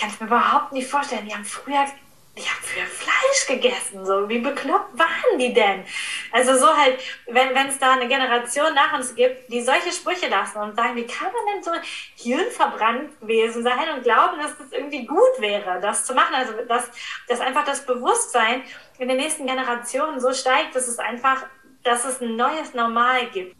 ich kann es mir überhaupt nicht vorstellen. Die haben früher ich habe früher Fleisch gegessen, so wie bekloppt waren die denn? Also so halt, wenn es da eine Generation nach uns gibt, die solche Sprüche lassen und sagen, wie kann man denn so hirnverbrannt gewesen sein und glauben, dass das irgendwie gut wäre, das zu machen? Also dass, dass einfach das Bewusstsein in den nächsten Generationen so steigt, dass es einfach, dass es ein neues Normal gibt.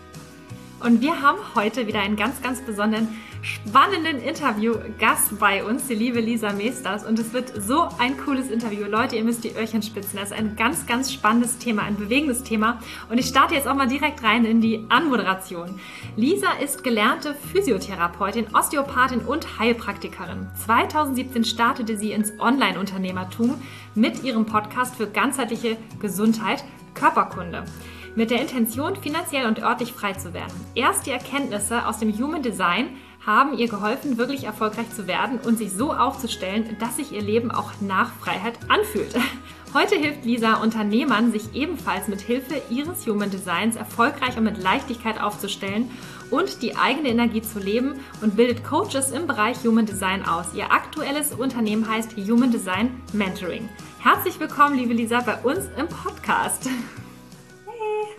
Und wir haben heute wieder einen ganz, ganz besonderen, spannenden Interview-Gast bei uns, die liebe Lisa Meesters. Und es wird so ein cooles Interview. Leute, ihr müsst die Öhrchen spitzen. Das ist ein ganz, ganz spannendes Thema, ein bewegendes Thema. Und ich starte jetzt auch mal direkt rein in die Anmoderation. Lisa ist gelernte Physiotherapeutin, Osteopathin und Heilpraktikerin. 2017 startete sie ins Online-Unternehmertum mit ihrem Podcast für ganzheitliche Gesundheit, Körperkunde mit der Intention, finanziell und örtlich frei zu werden. Erst die Erkenntnisse aus dem Human Design haben ihr geholfen, wirklich erfolgreich zu werden und sich so aufzustellen, dass sich ihr Leben auch nach Freiheit anfühlt. Heute hilft Lisa Unternehmern, sich ebenfalls mit Hilfe ihres Human Designs erfolgreich und mit Leichtigkeit aufzustellen und die eigene Energie zu leben und bildet Coaches im Bereich Human Design aus. Ihr aktuelles Unternehmen heißt Human Design Mentoring. Herzlich willkommen, liebe Lisa, bei uns im Podcast.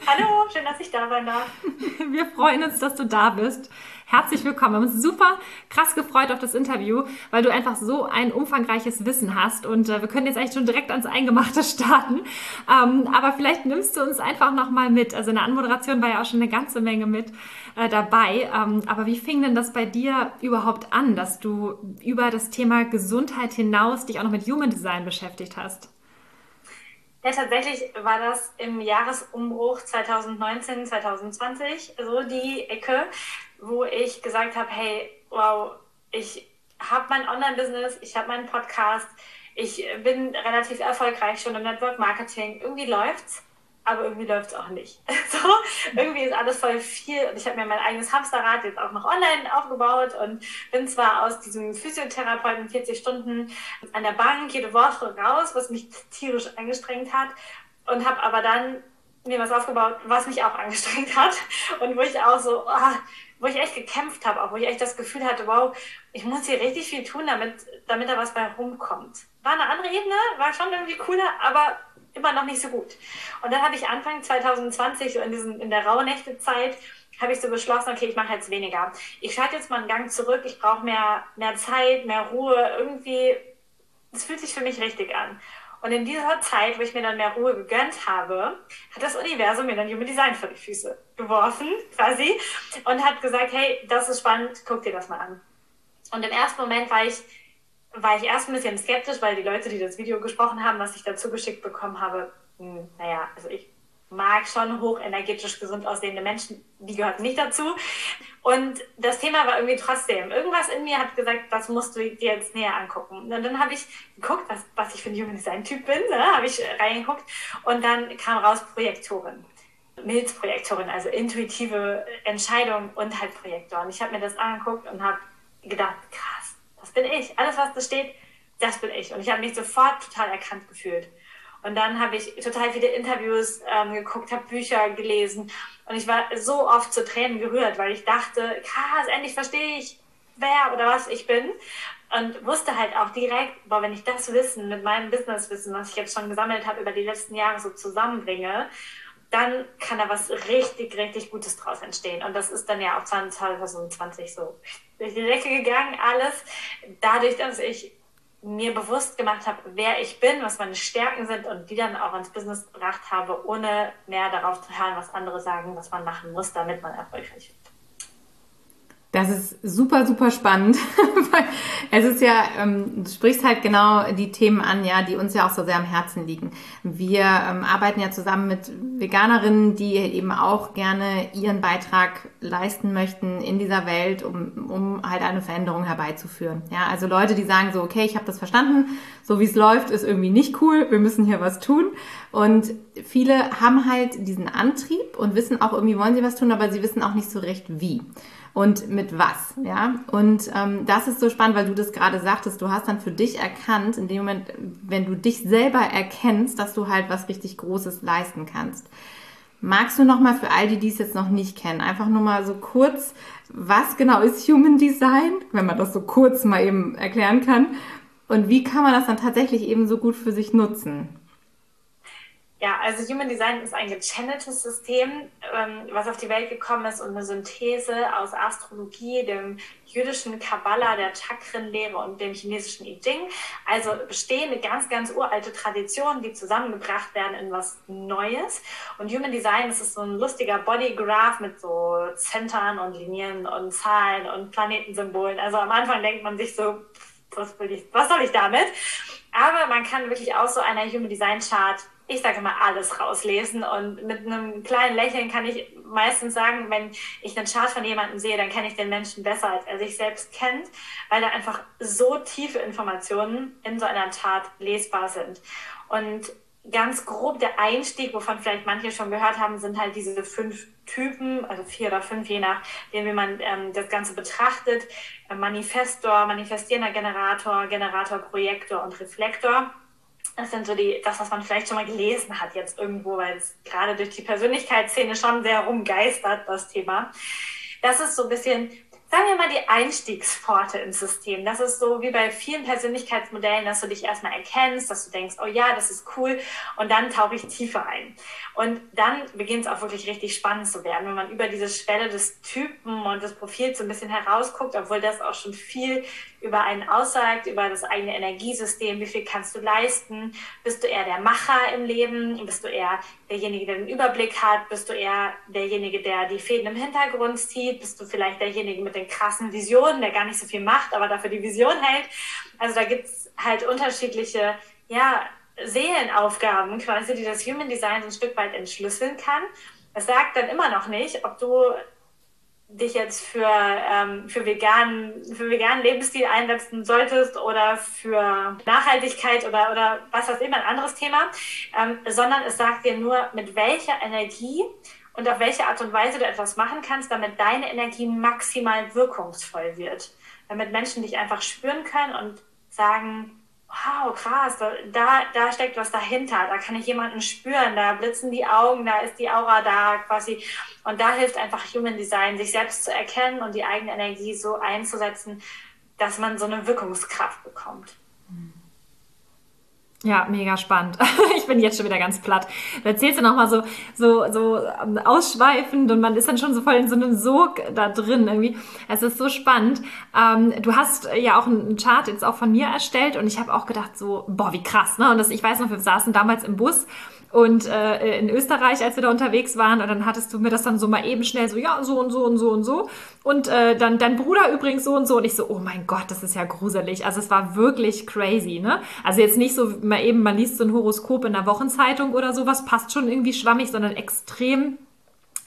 Hallo, schön, dass ich da sein darf. Wir freuen uns, dass du da bist. Herzlich willkommen. Wir haben uns super krass gefreut auf das Interview, weil du einfach so ein umfangreiches Wissen hast. Und äh, wir können jetzt eigentlich schon direkt ans Eingemachte starten. Ähm, aber vielleicht nimmst du uns einfach nochmal mit. Also in der Anmoderation war ja auch schon eine ganze Menge mit äh, dabei. Ähm, aber wie fing denn das bei dir überhaupt an, dass du über das Thema Gesundheit hinaus dich auch noch mit Human Design beschäftigt hast? Ja, tatsächlich war das im Jahresumbruch 2019, 2020 so die Ecke, wo ich gesagt habe, hey, wow, ich habe mein Online-Business, ich habe meinen Podcast, ich bin relativ erfolgreich schon im Network Marketing, irgendwie läuft's aber irgendwie läuft es auch nicht. So, irgendwie ist alles voll viel und ich habe mir mein eigenes Hamsterrad jetzt auch noch online aufgebaut und bin zwar aus diesem Physiotherapeuten 40 Stunden an der Bank jede Woche raus, was mich tierisch angestrengt hat und habe aber dann mir was aufgebaut, was mich auch angestrengt hat und wo ich auch so, oh, wo ich echt gekämpft habe, auch wo ich echt das Gefühl hatte, wow, ich muss hier richtig viel tun, damit, damit da was bei rumkommt. War eine andere Ebene, war schon irgendwie cooler, aber immer noch nicht so gut. Und dann habe ich Anfang 2020, so in, diesen, in der Rauhnächte-Zeit, habe ich so beschlossen, okay, ich mache jetzt weniger. Ich schalte jetzt mal einen Gang zurück, ich brauche mehr, mehr Zeit, mehr Ruhe, irgendwie, es fühlt sich für mich richtig an. Und in dieser Zeit, wo ich mir dann mehr Ruhe gegönnt habe, hat das Universum mir dann Human Design vor die Füße geworfen, quasi, und hat gesagt, hey, das ist spannend, guck dir das mal an. Und im ersten Moment war ich war ich erst ein bisschen skeptisch, weil die Leute, die das Video gesprochen haben, was ich dazu geschickt bekommen habe, mh, hm, naja, also ich mag schon hochenergetisch gesund aussehende Menschen, die gehörten nicht dazu. Und das Thema war irgendwie trotzdem, irgendwas in mir hat gesagt, das musst du dir jetzt näher angucken. Und dann habe ich geguckt, was, was ich für ein Human Design Typ bin, ne? habe ich reingeguckt und dann kam raus Projektorin. Milzprojektorin, also intuitive Entscheidung und halt Projektor. Und ich habe mir das angeguckt und habe gedacht, krass das bin ich. Alles, was da steht, das bin ich. Und ich habe mich sofort total erkannt gefühlt. Und dann habe ich total viele Interviews ähm, geguckt, habe Bücher gelesen und ich war so oft zu Tränen gerührt, weil ich dachte, krass, endlich verstehe ich, wer oder was ich bin. Und wusste halt auch direkt, boah, wenn ich das Wissen mit meinem Businesswissen, was ich jetzt schon gesammelt habe, über die letzten Jahre so zusammenbringe, dann kann da was richtig, richtig Gutes draus entstehen. Und das ist dann ja auch 2020 so durch die Decke gegangen, alles. Dadurch, dass ich mir bewusst gemacht habe, wer ich bin, was meine Stärken sind und die dann auch ins Business gebracht habe, ohne mehr darauf zu hören, was andere sagen, was man machen muss, damit man erfolgreich wird. Das ist super, super spannend. es ist ja, ähm, du sprichst halt genau die Themen an, ja, die uns ja auch so sehr am Herzen liegen. Wir ähm, arbeiten ja zusammen mit Veganerinnen, die eben auch gerne ihren Beitrag leisten möchten in dieser Welt, um, um halt eine Veränderung herbeizuführen. Ja, also Leute, die sagen so, okay, ich habe das verstanden, so wie es läuft, ist irgendwie nicht cool, wir müssen hier was tun. Und viele haben halt diesen Antrieb und wissen auch irgendwie wollen sie was tun, aber sie wissen auch nicht so recht wie und mit was, ja. Und ähm, das ist so spannend, weil du das gerade sagtest, du hast dann für dich erkannt, in dem Moment, wenn du dich selber erkennst, dass du halt was richtig Großes leisten kannst. Magst du noch mal für all die, die es jetzt noch nicht kennen, einfach nur mal so kurz, was genau ist Human Design, wenn man das so kurz mal eben erklären kann, und wie kann man das dann tatsächlich eben so gut für sich nutzen? Ja, also Human Design ist ein gechanneltes System, ähm, was auf die Welt gekommen ist und eine Synthese aus Astrologie, dem jüdischen Kabbalah, der Chakrenlehre und dem chinesischen I Ching. Also bestehende ganz, ganz uralte Traditionen, die zusammengebracht werden in was Neues. Und Human Design das ist so ein lustiger Bodygraph mit so Zentren und Linien und Zahlen und Planetensymbolen. Also am Anfang denkt man sich so, was, will ich, was soll ich damit? Aber man kann wirklich aus so einer Human Design Chart ich sage mal, alles rauslesen. Und mit einem kleinen Lächeln kann ich meistens sagen, wenn ich einen Chart von jemandem sehe, dann kenne ich den Menschen besser, als er sich selbst kennt, weil da einfach so tiefe Informationen in so einer Chart lesbar sind. Und ganz grob der Einstieg, wovon vielleicht manche schon gehört haben, sind halt diese fünf Typen, also vier oder fünf, je nachdem, wie man ähm, das Ganze betrachtet. Manifestor, manifestierender Generator, Generator, Projektor und Reflektor. Das sind so die, das, was man vielleicht schon mal gelesen hat jetzt irgendwo, weil es gerade durch die Persönlichkeitsszene schon sehr rumgeistert, das Thema. Das ist so ein bisschen sagen wir mal, die Einstiegspforte ins System. Das ist so wie bei vielen Persönlichkeitsmodellen, dass du dich erstmal erkennst, dass du denkst, oh ja, das ist cool, und dann tauche ich tiefer ein. Und dann beginnt es auch wirklich richtig spannend zu werden, wenn man über diese Schwelle des Typen und des Profils so ein bisschen herausguckt, obwohl das auch schon viel über einen aussagt, über das eigene Energiesystem, wie viel kannst du leisten, bist du eher der Macher im Leben, bist du eher derjenige, der den Überblick hat, bist du eher derjenige, der die Fäden im Hintergrund zieht, bist du vielleicht derjenige mit den krassen Visionen, der gar nicht so viel macht, aber dafür die Vision hält. Also da gibt's halt unterschiedliche, ja, Seelenaufgaben quasi, die das Human Design so ein Stück weit entschlüsseln kann. Es sagt dann immer noch nicht, ob du dich jetzt für, ähm, für, veganen, für veganen Lebensstil einsetzen solltest oder für Nachhaltigkeit oder, oder was weiß immer, ein anderes Thema, ähm, sondern es sagt dir nur, mit welcher Energie und auf welche Art und Weise du etwas machen kannst, damit deine Energie maximal wirkungsvoll wird. Damit Menschen dich einfach spüren können und sagen, wow, krass, da, da steckt was dahinter, da kann ich jemanden spüren, da blitzen die Augen, da ist die Aura da quasi. Und da hilft einfach Human Design, sich selbst zu erkennen und die eigene Energie so einzusetzen, dass man so eine Wirkungskraft bekommt. Ja, mega spannend. Ich bin jetzt schon wieder ganz platt. Da erzählst du nochmal so, so, so ähm, ausschweifend und man ist dann schon so voll in so einem Sog da drin irgendwie. Es ist so spannend. Ähm, du hast ja auch einen Chart jetzt auch von mir erstellt und ich habe auch gedacht so, boah, wie krass, ne? Und das, ich weiß noch, wir saßen damals im Bus und äh, in Österreich, als wir da unterwegs waren, und dann hattest du mir das dann so mal eben schnell so, ja, so und so und so und so. Und äh, dann dein Bruder übrigens so und so. Und ich so, oh mein Gott, das ist ja gruselig. Also es war wirklich crazy, ne? Also jetzt nicht so mal eben, man liest so ein Horoskop in der Wochenzeitung oder sowas, passt schon irgendwie schwammig, sondern extrem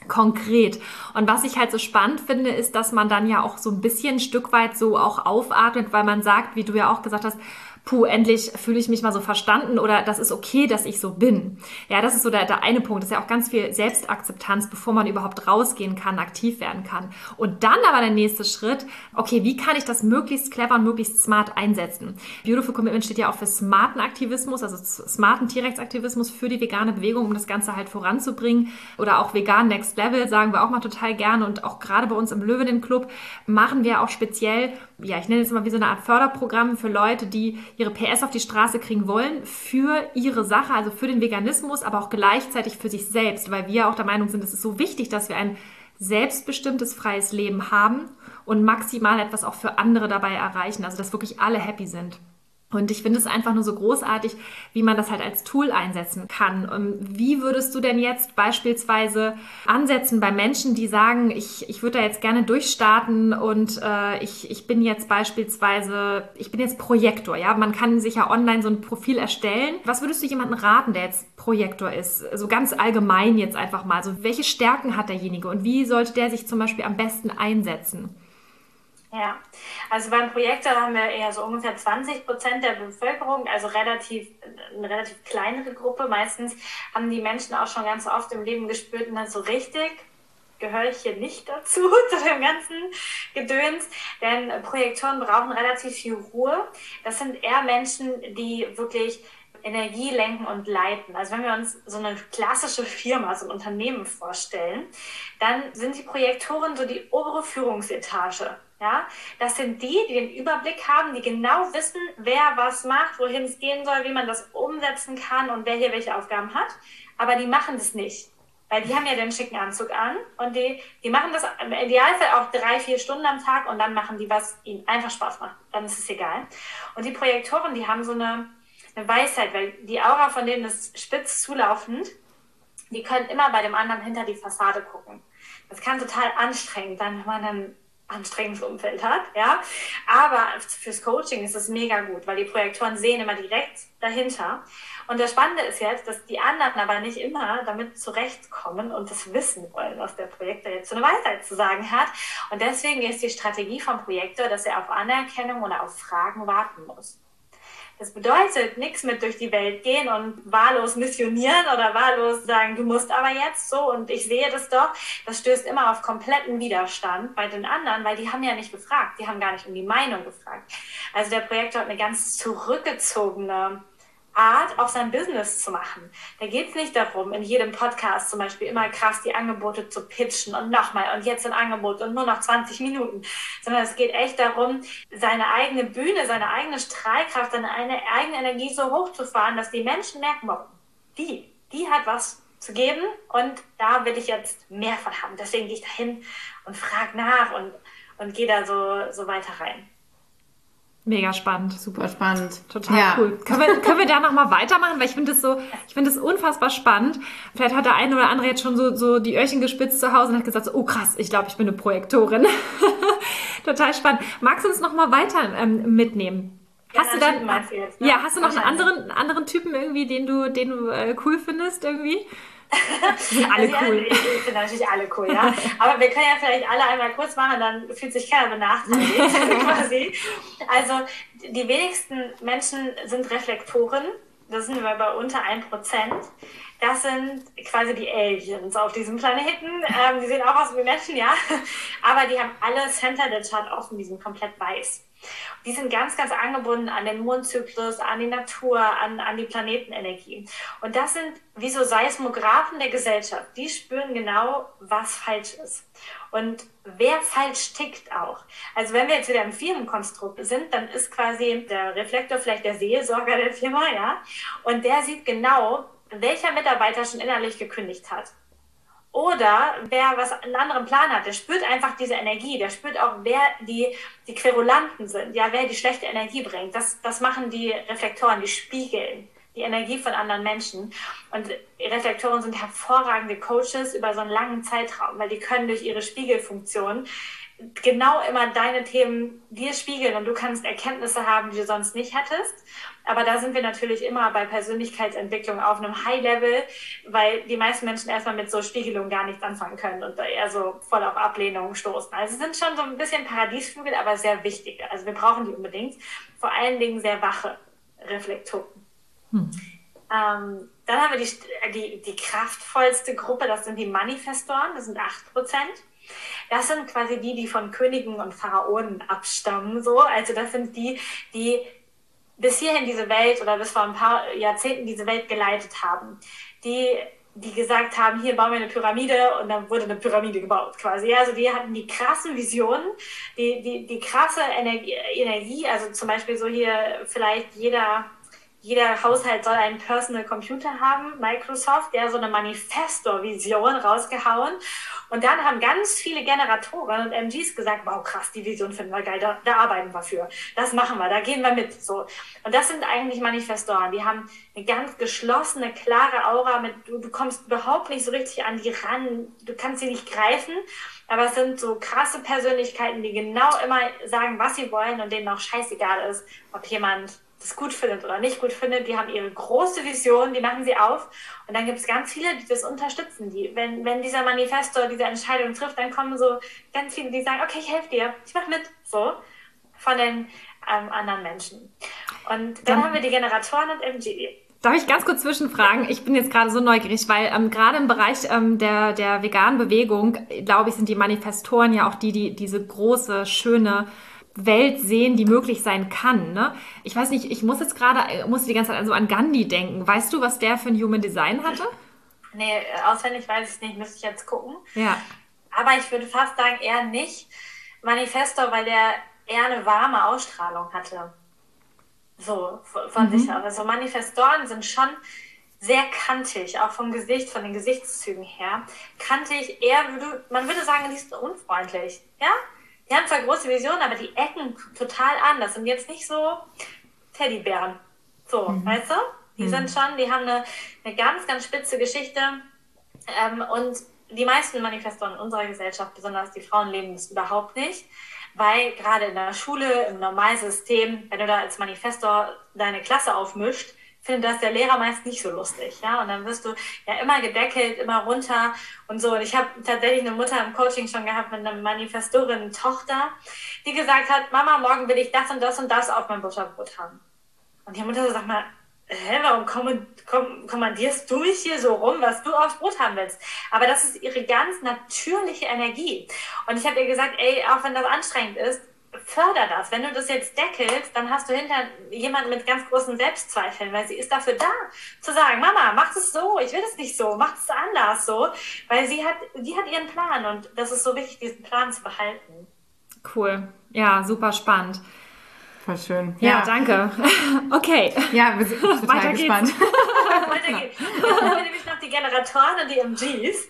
konkret. Und was ich halt so spannend finde, ist, dass man dann ja auch so ein bisschen ein Stück weit so auch aufatmet, weil man sagt, wie du ja auch gesagt hast, puh, endlich fühle ich mich mal so verstanden oder das ist okay, dass ich so bin. Ja, das ist so der, der eine Punkt. Das ist ja auch ganz viel Selbstakzeptanz, bevor man überhaupt rausgehen kann, aktiv werden kann. Und dann aber der nächste Schritt, okay, wie kann ich das möglichst clever und möglichst smart einsetzen? Beautiful Commitment steht ja auch für smarten Aktivismus, also smarten Tierrechtsaktivismus für die vegane Bewegung, um das Ganze halt voranzubringen. Oder auch vegan Next Level, sagen wir auch mal total gerne. Und auch gerade bei uns im Löwinnen Club machen wir auch speziell, ja, ich nenne es mal wie so eine Art Förderprogramm für Leute, die ihre PS auf die Straße kriegen wollen für ihre Sache, also für den Veganismus, aber auch gleichzeitig für sich selbst, weil wir auch der Meinung sind, es ist so wichtig, dass wir ein selbstbestimmtes, freies Leben haben und maximal etwas auch für andere dabei erreichen, also dass wirklich alle happy sind. Und ich finde es einfach nur so großartig, wie man das halt als Tool einsetzen kann. Und wie würdest du denn jetzt beispielsweise ansetzen bei Menschen, die sagen, ich, ich würde da jetzt gerne durchstarten und äh, ich, ich bin jetzt beispielsweise, ich bin jetzt Projektor, ja, man kann sich ja online so ein Profil erstellen. Was würdest du jemandem raten, der jetzt Projektor ist? So also ganz allgemein jetzt einfach mal. So, welche Stärken hat derjenige und wie sollte der sich zum Beispiel am besten einsetzen? Ja, also beim Projektor haben wir eher so ungefähr 20 Prozent der Bevölkerung, also relativ eine relativ kleinere Gruppe. Meistens haben die Menschen auch schon ganz oft im Leben gespürt, na so richtig gehöre ich hier nicht dazu, zu dem ganzen Gedöns. Denn Projektoren brauchen relativ viel Ruhe. Das sind eher Menschen, die wirklich Energie lenken und leiten. Also wenn wir uns so eine klassische Firma, so ein Unternehmen vorstellen, dann sind die Projektoren so die obere Führungsetage. Ja, das sind die, die den Überblick haben, die genau wissen, wer was macht, wohin es gehen soll, wie man das umsetzen kann und wer hier welche Aufgaben hat. Aber die machen das nicht. Weil die haben ja den schicken Anzug an und die, die machen das im Idealfall auch drei, vier Stunden am Tag und dann machen die, was ihnen einfach Spaß macht. Dann ist es egal. Und die Projektoren, die haben so eine, eine Weisheit, weil die Aura von denen ist spitz zulaufend. Die können immer bei dem anderen hinter die Fassade gucken. Das kann total anstrengend sein, wenn man dann anstrengendes Umfeld hat, ja. Aber fürs Coaching ist es mega gut, weil die Projektoren sehen immer direkt dahinter. Und das Spannende ist jetzt, dass die anderen aber nicht immer damit zurechtkommen und das wissen wollen, was der Projektor jetzt so eine Weisheit zu sagen hat. Und deswegen ist die Strategie vom Projektor, dass er auf Anerkennung oder auf Fragen warten muss. Das bedeutet nichts mit durch die Welt gehen und wahllos missionieren oder wahllos sagen, du musst aber jetzt so und ich sehe das doch. Das stößt immer auf kompletten Widerstand bei den anderen, weil die haben ja nicht gefragt. Die haben gar nicht um die Meinung gefragt. Also der Projektor hat eine ganz zurückgezogene Art, auch sein Business zu machen. Da geht es nicht darum, in jedem Podcast zum Beispiel immer krass die Angebote zu pitchen und nochmal und jetzt ein Angebot und nur noch 20 Minuten, sondern es geht echt darum, seine eigene Bühne, seine eigene Strahlkraft, seine eigene Energie so hochzufahren, dass die Menschen merken, wow, die, die hat was zu geben und da will ich jetzt mehr von haben. Deswegen gehe ich da hin und frage nach und, und gehe da so, so weiter rein. Mega spannend. Super spannend. Total ja. cool. Können wir, können wir da nochmal weitermachen? Weil ich finde das so, ich finde das unfassbar spannend. Vielleicht hat der eine oder andere jetzt schon so, so die Öhrchen gespitzt zu Hause und hat gesagt, so, oh krass, ich glaube, ich bin eine Projektorin. Total spannend. Magst du uns nochmal weiter ähm, mitnehmen? Ja, hast du dann, jetzt, ne? ja, hast du noch einen anderen, anderen Typen irgendwie, den du, den du äh, cool findest irgendwie? sind alle also, cool. Ja, ich finde natürlich alle cool, ja. Aber wir können ja vielleicht alle einmal kurz machen, dann fühlt sich keiner benachteiligt quasi. Also die wenigsten Menschen sind Reflektoren. Das sind wir bei unter 1%. Das sind quasi die Aliens auf diesem Planeten. Ähm, die sehen auch aus wie Menschen, ja. Aber die haben alle Center der Chart offen, die sind komplett weiß. Die sind ganz, ganz angebunden an den Mondzyklus, an die Natur, an, an die Planetenenergie. Und das sind wie so Seismographen der Gesellschaft. Die spüren genau, was falsch ist. Und wer falsch tickt auch. Also wenn wir jetzt wieder im Firmenkonstrukt sind, dann ist quasi der Reflektor vielleicht der Seelsorger der Firma, ja. Und der sieht genau, welcher Mitarbeiter schon innerlich gekündigt hat. Oder wer was einen anderen Plan hat, der spürt einfach diese Energie, der spürt auch, wer die, die Querulanten sind, ja, wer die schlechte Energie bringt. Das, das machen die Reflektoren, die spiegeln die Energie von anderen Menschen. Und Reflektoren sind hervorragende Coaches über so einen langen Zeitraum, weil die können durch ihre Spiegelfunktion genau immer deine Themen dir spiegeln und du kannst Erkenntnisse haben, die du sonst nicht hättest. Aber da sind wir natürlich immer bei Persönlichkeitsentwicklung auf einem High-Level, weil die meisten Menschen erstmal mit so Spiegelungen gar nichts anfangen können und da eher so voll auf Ablehnung stoßen. Also sind schon so ein bisschen Paradiesvögel, aber sehr wichtige. Also wir brauchen die unbedingt. Vor allen Dingen sehr wache Reflektoren. Hm. Ähm, dann haben wir die, die, die kraftvollste Gruppe, das sind die Manifestoren, das sind 8 Prozent. Das sind quasi die, die von Königen und Pharaonen abstammen, so. Also das sind die, die bis hierhin diese Welt oder bis vor ein paar Jahrzehnten diese Welt geleitet haben. Die, die gesagt haben, hier bauen wir eine Pyramide und dann wurde eine Pyramide gebaut quasi. Also die hatten die krassen Visionen, die, die, die krasse Energie, Energie, also zum Beispiel so hier vielleicht jeder jeder Haushalt soll einen Personal Computer haben, Microsoft, der so eine Manifesto-Vision rausgehauen. Und dann haben ganz viele Generatoren und MGs gesagt, wow, krass, die Vision finden wir geil, da, da arbeiten wir für. Das machen wir, da gehen wir mit. So. Und das sind eigentlich Manifestoren. Die haben eine ganz geschlossene, klare Aura. Mit, du, du kommst überhaupt nicht so richtig an die ran. Du kannst sie nicht greifen. Aber es sind so krasse Persönlichkeiten, die genau immer sagen, was sie wollen und denen auch scheißegal ist, ob jemand das gut findet oder nicht gut findet. Die haben ihre große Vision, die machen sie auf. Und dann gibt es ganz viele, die das unterstützen. Die, wenn, wenn dieser Manifesto diese Entscheidung trifft, dann kommen so ganz viele, die sagen, okay, ich helfe dir, ich mache mit. So, von den ähm, anderen Menschen. Und dann, dann haben wir die Generatoren und MG. Darf ich ganz kurz zwischenfragen? Ich bin jetzt gerade so neugierig, weil ähm, gerade im Bereich ähm, der, der veganen Bewegung, glaube ich, sind die Manifestoren ja auch die, die diese große, schöne Welt sehen, die möglich sein kann. Ne? Ich weiß nicht, ich muss jetzt gerade, äh, muss die ganze Zeit so an Gandhi denken. Weißt du, was der für ein Human Design hatte? Nee, auswendig weiß ich es nicht, müsste ich jetzt gucken. Ja. Aber ich würde fast sagen, eher nicht Manifesto, weil der eher eine warme Ausstrahlung hatte. So, von mhm. sich aus. Also Manifestoren sind schon sehr kantig, auch vom Gesicht, von den Gesichtszügen her. Kantig, eher würde, man würde sagen, die ist unfreundlich. Ja? Die haben zwar große Visionen, aber die ecken total anders. sind jetzt nicht so Teddybären. So, mhm. weißt du? Die mhm. sind schon, die haben eine, eine ganz, ganz spitze Geschichte. Ähm, und die meisten Manifestoren in unserer Gesellschaft, besonders die Frauen, leben das überhaupt nicht. Weil gerade in der Schule, im Normalsystem, wenn du da als Manifestor deine Klasse aufmischt, findet das der Lehrer meist nicht so lustig, ja. Und dann wirst du ja immer gedeckelt, immer runter und so. Und ich habe tatsächlich eine Mutter im Coaching schon gehabt mit einer Manifestorin-Tochter, die gesagt hat, Mama, morgen will ich das und das und das auf mein Butterbrot haben. Und die Mutter so sagt mal, hä, warum kommandierst du mich hier so rum, was du aufs Brot haben willst? Aber das ist ihre ganz natürliche Energie. Und ich habe ihr gesagt, ey, auch wenn das anstrengend ist, förder das. Wenn du das jetzt deckelst, dann hast du hinter jemanden mit ganz großen Selbstzweifeln, weil sie ist dafür da, zu sagen, Mama, mach es so, ich will es nicht so, mach es anders so, weil sie hat, die hat ihren Plan und das ist so wichtig, diesen Plan zu behalten. Cool. Ja, super spannend. Voll schön. Ja, ja danke. Okay. Ja, wir sind total Weiter gespannt. Weiter geht's. Jetzt haben wir nämlich noch die Generatoren und die MGs.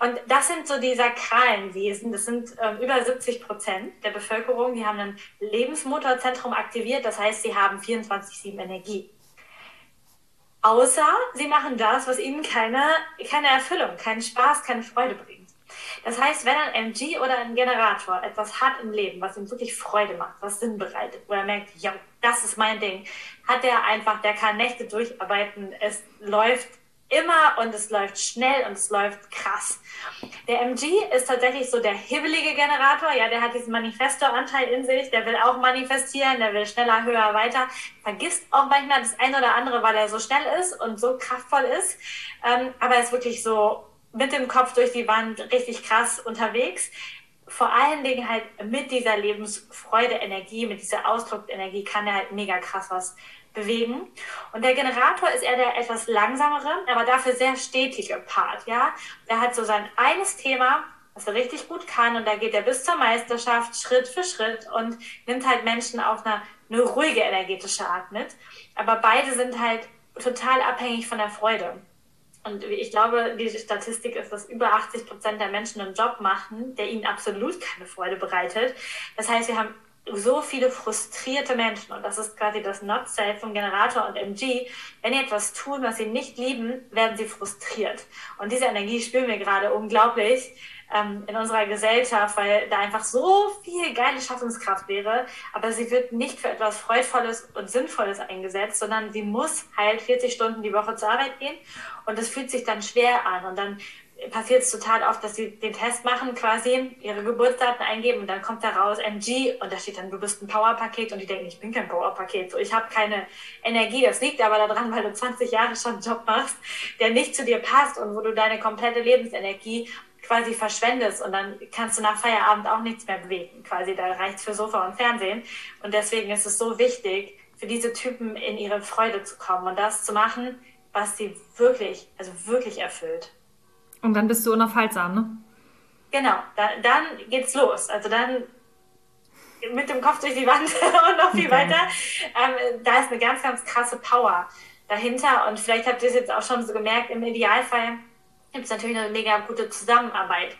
Und das sind so die sakralen Wesen. Das sind ähm, über 70 Prozent der Bevölkerung. Die haben ein Lebensmotorzentrum aktiviert. Das heißt, sie haben 24-7 Energie. Außer sie machen das, was ihnen keine, keine Erfüllung, keinen Spaß, keine Freude bringt. Das heißt, wenn ein MG oder ein Generator etwas hat im Leben, was ihm wirklich Freude macht, was Sinn bereitet, wo er merkt, ja, das ist mein Ding, hat er einfach, der kann Nächte durcharbeiten, es läuft immer und es läuft schnell und es läuft krass. Der MG ist tatsächlich so der hibbelige Generator, ja, der hat diesen Manifesto-Anteil in sich, der will auch manifestieren, der will schneller, höher, weiter, vergisst auch manchmal das eine oder andere, weil er so schnell ist und so kraftvoll ist, ähm, aber er ist wirklich so mit dem Kopf durch die Wand richtig krass unterwegs. Vor allen Dingen halt mit dieser Lebensfreude, Energie, mit dieser Ausdruckenergie kann er halt mega krass was bewegen. Und der Generator ist eher der etwas langsamere, aber dafür sehr stetige Part, ja. Der hat so sein eines Thema, was er richtig gut kann und da geht er bis zur Meisterschaft Schritt für Schritt und nimmt halt Menschen auf eine, eine ruhige energetische Art mit. Aber beide sind halt total abhängig von der Freude. Und ich glaube, die Statistik ist, dass über 80 Prozent der Menschen einen Job machen, der ihnen absolut keine Freude bereitet. Das heißt, wir haben so viele frustrierte Menschen und das ist quasi das Not-Self vom Generator und MG. Wenn die etwas tun, was sie nicht lieben, werden sie frustriert. Und diese Energie spüren wir gerade unglaublich ähm, in unserer Gesellschaft, weil da einfach so viel geile Schaffungskraft wäre, aber sie wird nicht für etwas Freudvolles und Sinnvolles eingesetzt, sondern sie muss halt 40 Stunden die Woche zur Arbeit gehen und das fühlt sich dann schwer an und dann passiert es total oft, dass sie den Test machen, quasi ihre Geburtsdaten eingeben und dann kommt da raus MG und da steht dann, du bist ein Powerpaket und die denken, ich bin kein Powerpaket, so ich habe keine Energie. Das liegt aber daran, weil du 20 Jahre schon einen Job machst, der nicht zu dir passt und wo du deine komplette Lebensenergie quasi verschwendest und dann kannst du nach Feierabend auch nichts mehr bewegen. Quasi, da reicht's für Sofa und Fernsehen. Und deswegen ist es so wichtig, für diese Typen in ihre Freude zu kommen und das zu machen, was sie wirklich, also wirklich erfüllt. Und dann bist du unaufhaltsam, ne? Genau, da, dann geht's los. Also dann mit dem Kopf durch die Wand und noch viel okay. weiter. Ähm, da ist eine ganz, ganz krasse Power dahinter. Und vielleicht habt ihr es jetzt auch schon so gemerkt, im Idealfall gibt es natürlich eine mega gute Zusammenarbeit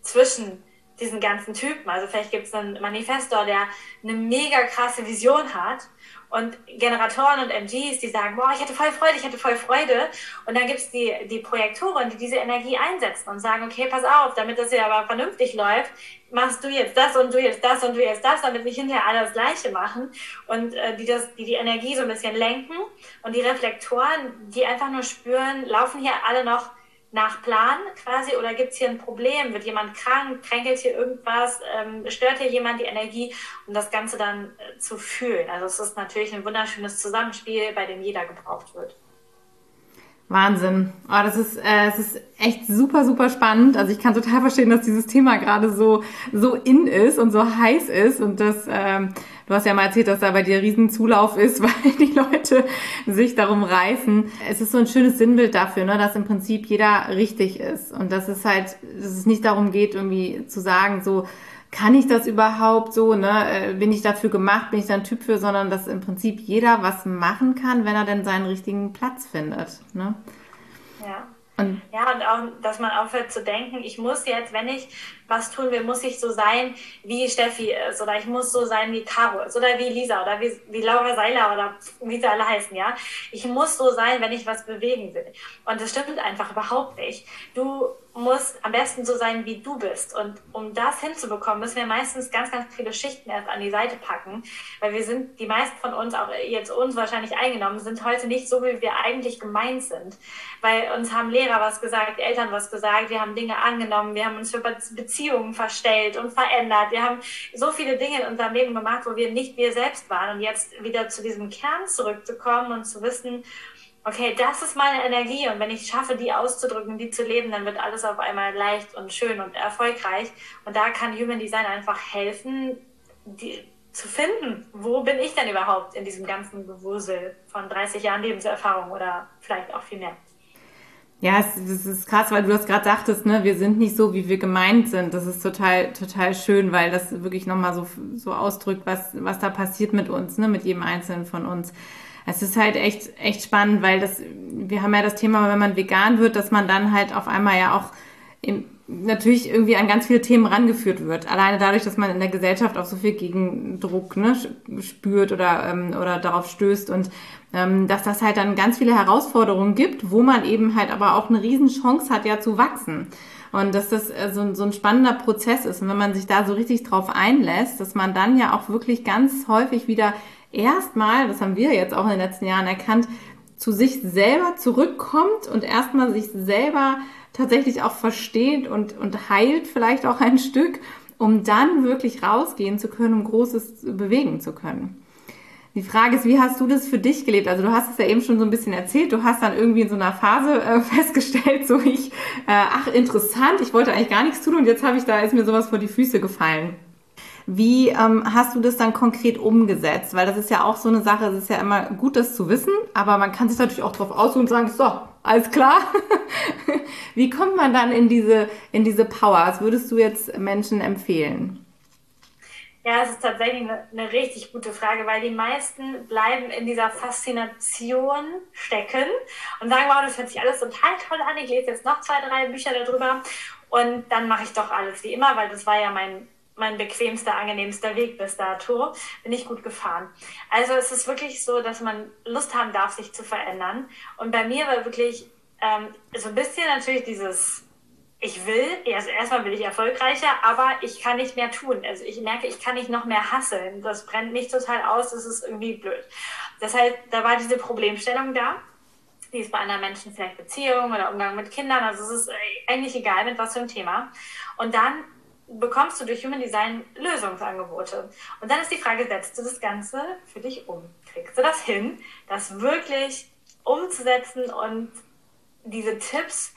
zwischen diesen ganzen Typen. Also vielleicht gibt es einen Manifestor, der eine mega krasse Vision hat und Generatoren und MGs, die sagen, boah, ich hätte voll Freude, ich hätte voll Freude. Und dann gibt es die, die Projektoren, die diese Energie einsetzen und sagen, okay, pass auf, damit das hier aber vernünftig läuft, machst du jetzt das und du jetzt das und du jetzt das, damit nicht hinterher alle das Gleiche machen. Und äh, die, das, die die Energie so ein bisschen lenken. Und die Reflektoren, die einfach nur spüren, laufen hier alle noch nach Plan quasi oder gibt es hier ein Problem? Wird jemand krank? Kränkelt hier irgendwas? Ähm, stört hier jemand die Energie? Um das Ganze dann äh, zu fühlen. Also es ist natürlich ein wunderschönes Zusammenspiel, bei dem jeder gebraucht wird. Wahnsinn. Oh, das ist, äh, es ist echt super, super spannend. Also ich kann total verstehen, dass dieses Thema gerade so, so in ist und so heiß ist und dass, ähm, du hast ja mal erzählt, dass da bei dir riesen Zulauf ist, weil die Leute sich darum reißen. Es ist so ein schönes Sinnbild dafür, ne, dass im Prinzip jeder richtig ist und dass es halt, dass es nicht darum geht, irgendwie zu sagen, so, kann ich das überhaupt so, ne? Äh, bin ich dafür gemacht, bin ich da ein Typ für, sondern dass im Prinzip jeder was machen kann, wenn er denn seinen richtigen Platz findet. Ne? Ja. Und ja, und auch, dass man aufhört zu denken, ich muss jetzt, wenn ich was tun will, muss ich so sein, wie Steffi ist, oder ich muss so sein, wie Caro ist, oder wie Lisa, oder wie, wie Laura Seiler, oder wie sie alle heißen, ja. Ich muss so sein, wenn ich was bewegen will. Und das stimmt einfach überhaupt nicht. Du muss am besten so sein, wie du bist. Und um das hinzubekommen, müssen wir meistens ganz, ganz viele Schichten erst an die Seite packen, weil wir sind, die meisten von uns, auch jetzt uns wahrscheinlich eingenommen, sind heute nicht so, wie wir eigentlich gemeint sind. Weil uns haben Lehrer was gesagt, Eltern was gesagt, wir haben Dinge angenommen, wir haben uns für Beziehungen verstellt und verändert. Wir haben so viele Dinge in unserem Leben gemacht, wo wir nicht wir selbst waren. Und jetzt wieder zu diesem Kern zurückzukommen und zu wissen, okay, das ist meine Energie und wenn ich schaffe, die auszudrücken, die zu leben, dann wird alles auf einmal leicht und schön und erfolgreich. Und da kann Human Design einfach helfen, die, zu finden, wo bin ich denn überhaupt in diesem ganzen Gewusel von 30 Jahren Lebenserfahrung oder vielleicht auch viel mehr. Ja, es, es ist krass, weil du das gerade sagtest, ne, wir sind nicht so, wie wir gemeint sind. Das ist total, total schön, weil das wirklich nochmal so, so ausdrückt, was, was da passiert mit uns, ne, mit jedem Einzelnen von uns es ist halt echt, echt spannend, weil das, wir haben ja das Thema, wenn man vegan wird, dass man dann halt auf einmal ja auch im, natürlich irgendwie an ganz viele Themen rangeführt wird. Alleine dadurch, dass man in der Gesellschaft auch so viel Gegendruck ne, spürt oder, ähm, oder darauf stößt und ähm, dass das halt dann ganz viele Herausforderungen gibt, wo man eben halt aber auch eine Riesenchance hat, ja zu wachsen. Und dass das äh, so, so ein spannender Prozess ist. Und wenn man sich da so richtig drauf einlässt, dass man dann ja auch wirklich ganz häufig wieder erstmal, das haben wir jetzt auch in den letzten Jahren erkannt, zu sich selber zurückkommt und erstmal sich selber tatsächlich auch versteht und, und heilt vielleicht auch ein Stück, um dann wirklich rausgehen zu können, um Großes bewegen zu können. Die Frage ist, wie hast du das für dich gelebt? Also du hast es ja eben schon so ein bisschen erzählt. Du hast dann irgendwie in so einer Phase äh, festgestellt, so ich, äh, ach interessant, ich wollte eigentlich gar nichts tun und jetzt habe ich da ist mir sowas vor die Füße gefallen. Wie ähm, hast du das dann konkret umgesetzt? Weil das ist ja auch so eine Sache, es ist ja immer gut, das zu wissen, aber man kann sich natürlich auch drauf ausruhen und sagen, so, alles klar. Wie kommt man dann in diese, in diese Power? Was würdest du jetzt Menschen empfehlen? Ja, es ist tatsächlich eine, eine, richtig gute Frage, weil die meisten bleiben in dieser Faszination stecken und sagen, wow, das hört sich alles total toll an, ich lese jetzt noch zwei, drei Bücher darüber und dann mache ich doch alles wie immer, weil das war ja mein mein bequemster, angenehmster Weg bis dato. Bin ich gut gefahren. Also es ist wirklich so, dass man Lust haben darf, sich zu verändern. Und bei mir war wirklich ähm, so ein bisschen natürlich dieses, ich will, also erstmal will ich erfolgreicher, aber ich kann nicht mehr tun. Also ich merke, ich kann nicht noch mehr hasseln. Das brennt mich total aus, das ist irgendwie blöd. Deshalb, da war diese Problemstellung da. Die ist bei anderen Menschen vielleicht Beziehung oder Umgang mit Kindern. Also es ist äh, eigentlich egal, mit was für ein Thema. Und dann bekommst du durch Human Design Lösungsangebote. Und dann ist die Frage, setzt du das Ganze für dich um? Kriegst du das hin, das wirklich umzusetzen und diese Tipps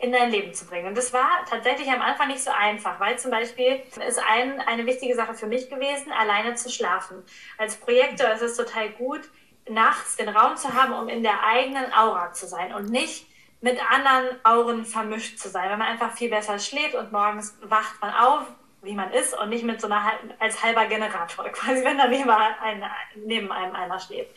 in dein Leben zu bringen. Und das war tatsächlich am Anfang nicht so einfach, weil zum Beispiel ist ein, eine wichtige Sache für mich gewesen, alleine zu schlafen. Als Projektor ist es total gut, nachts den Raum zu haben, um in der eigenen Aura zu sein und nicht mit anderen Auren vermischt zu sein, weil man einfach viel besser schläft und morgens wacht man auf wie man ist und nicht mit so einer als halber Generator, quasi wenn da neben, ein, neben einem einer schläft.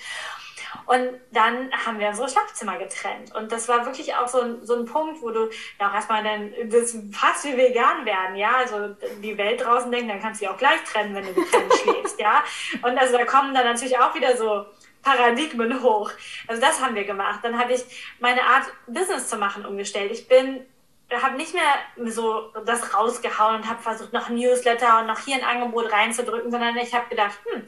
Und dann haben wir unsere Schlafzimmer getrennt. Und das war wirklich auch so ein, so ein Punkt, wo du ja auch erstmal dann das fast wie vegan werden, ja. Also die Welt draußen denkt, dann kannst du dich auch gleich trennen, wenn du getrennt schläfst, ja. Und also da kommen dann natürlich auch wieder so Paradigmen hoch. Also das haben wir gemacht. Dann habe ich meine Art, Business zu machen, umgestellt. Ich bin habe nicht mehr so das rausgehauen und habe versucht, noch Newsletter und noch hier ein Angebot reinzudrücken, sondern ich habe gedacht, hm,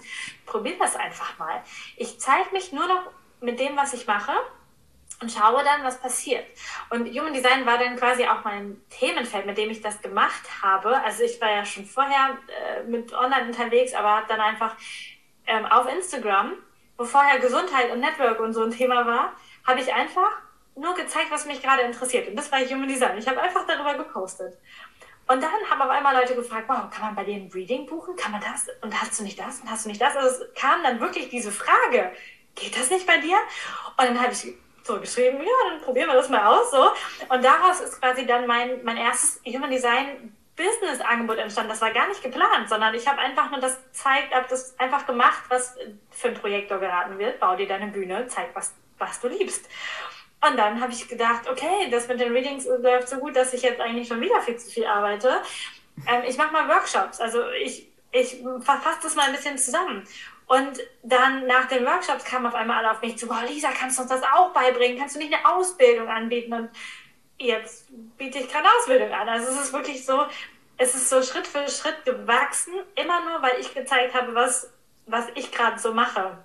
probier das einfach mal. Ich zeige mich nur noch mit dem, was ich mache und schaue dann, was passiert. Und Human Design war dann quasi auch mein Themenfeld, mit dem ich das gemacht habe. Also ich war ja schon vorher äh, mit Online unterwegs, aber habe dann einfach ähm, auf Instagram wo vorher Gesundheit und Network und so ein Thema war, habe ich einfach nur gezeigt, was mich gerade interessiert. Und das war Human Design. Ich habe einfach darüber gepostet. Und dann haben auf einmal Leute gefragt, wow, kann man bei dir ein Reading buchen? Kann man das? Und hast du nicht das? Und hast du nicht das? Also es kam dann wirklich diese Frage, geht das nicht bei dir? Und dann habe ich zurückgeschrieben, ja, dann probieren wir das mal aus. So. Und daraus ist quasi dann mein, mein erstes Human Design Business-Angebot entstanden. Das war gar nicht geplant, sondern ich habe einfach nur das gezeigt, habe das einfach gemacht, was für ein Projektor geraten wird. Bau dir deine Bühne, zeig, was, was du liebst. Und dann habe ich gedacht, okay, das mit den Readings läuft so gut, dass ich jetzt eigentlich schon wieder viel zu viel arbeite. Ähm, ich mache mal Workshops. Also ich, ich verfasse das mal ein bisschen zusammen. Und dann nach den Workshops kamen auf einmal alle auf mich zu, wow, Lisa, kannst du uns das auch beibringen? Kannst du nicht eine Ausbildung anbieten? Und jetzt biete ich gerade Ausbildung an. Also es ist wirklich so, es ist so Schritt für Schritt gewachsen, immer nur, weil ich gezeigt habe, was, was ich gerade so mache.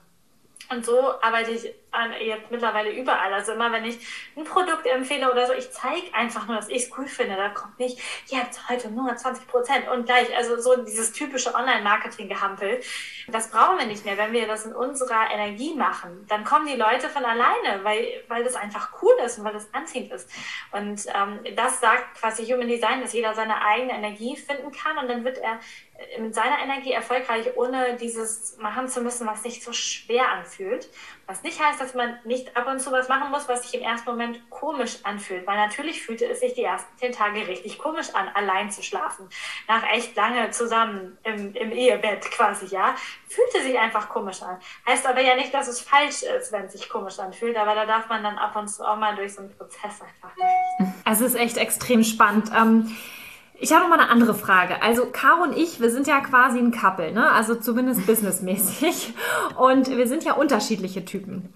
Und so arbeite ich jetzt mittlerweile überall. Also immer, wenn ich ein Produkt empfehle oder so, ich zeige einfach nur, dass ich es cool finde. Da kommt nicht, jetzt heute nur 20 Prozent und gleich. Also so dieses typische Online-Marketing-Gehampel. Das brauchen wir nicht mehr. Wenn wir das in unserer Energie machen, dann kommen die Leute von alleine, weil, weil das einfach cool ist und weil das anziehend ist. Und ähm, das sagt quasi Human Design, dass jeder seine eigene Energie finden kann und dann wird er mit seiner Energie erfolgreich, ohne dieses machen zu müssen, was sich so schwer anfühlt. Was nicht heißt, dass man nicht ab und zu was machen muss, was sich im ersten Moment komisch anfühlt. Weil natürlich fühlte es sich die ersten zehn Tage richtig komisch an, allein zu schlafen. Nach echt lange zusammen im, im Ehebett quasi, ja. Fühlte sich einfach komisch an. Heißt aber ja nicht, dass es falsch ist, wenn es sich komisch anfühlt. Aber da darf man dann ab und zu auch mal durch so einen Prozess einfach durch. Also es ist echt extrem spannend. Ähm ich habe noch mal eine andere Frage. Also Caro und ich, wir sind ja quasi ein Couple, ne? Also zumindest businessmäßig. Und wir sind ja unterschiedliche Typen.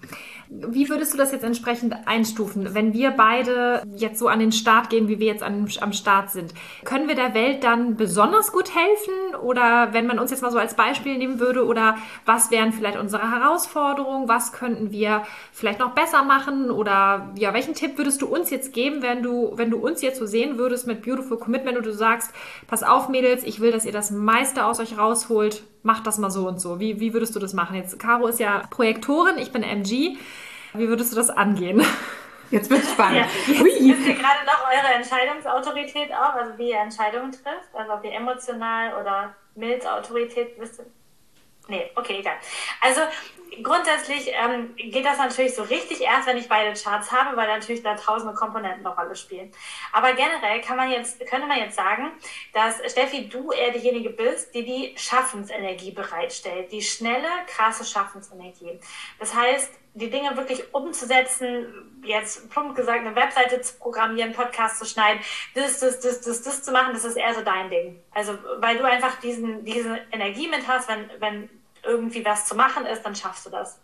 Wie würdest du das jetzt entsprechend einstufen, wenn wir beide jetzt so an den Start gehen, wie wir jetzt an, am Start sind? Können wir der Welt dann besonders gut helfen? Oder wenn man uns jetzt mal so als Beispiel nehmen würde, oder was wären vielleicht unsere Herausforderungen? Was könnten wir vielleicht noch besser machen? Oder ja, welchen Tipp würdest du uns jetzt geben, wenn du, wenn du uns jetzt so sehen würdest mit Beautiful Commitment und du sagst, pass auf, Mädels, ich will, dass ihr das meiste aus euch rausholt, macht das mal so und so. Wie, wie würdest du das machen? Jetzt, Caro ist ja Projektorin, ich bin MG. Wie würdest du das angehen? Jetzt wird es spannend. Ja. Ui. Wisst ihr gerade noch eure Entscheidungsautorität auch? Also wie ihr Entscheidungen trifft? Also ob ihr emotional oder Milzautorität wisst ihr? Nee, okay, egal. Also grundsätzlich ähm, geht das natürlich so richtig erst, wenn ich beide Charts habe, weil natürlich da tausende Komponenten eine Rolle spielen. Aber generell kann man jetzt, könnte man jetzt sagen, dass Steffi, du eher diejenige bist, die die Schaffensenergie bereitstellt, die schnelle, krasse Schaffensenergie. Das heißt, die Dinge wirklich umzusetzen, jetzt plump gesagt, eine Webseite zu programmieren, Podcast zu schneiden, das, das, das, das, das zu machen, das ist eher so dein Ding. Also, weil du einfach diesen, diese Energie mit hast, wenn, wenn irgendwie was zu machen ist, dann schaffst du das.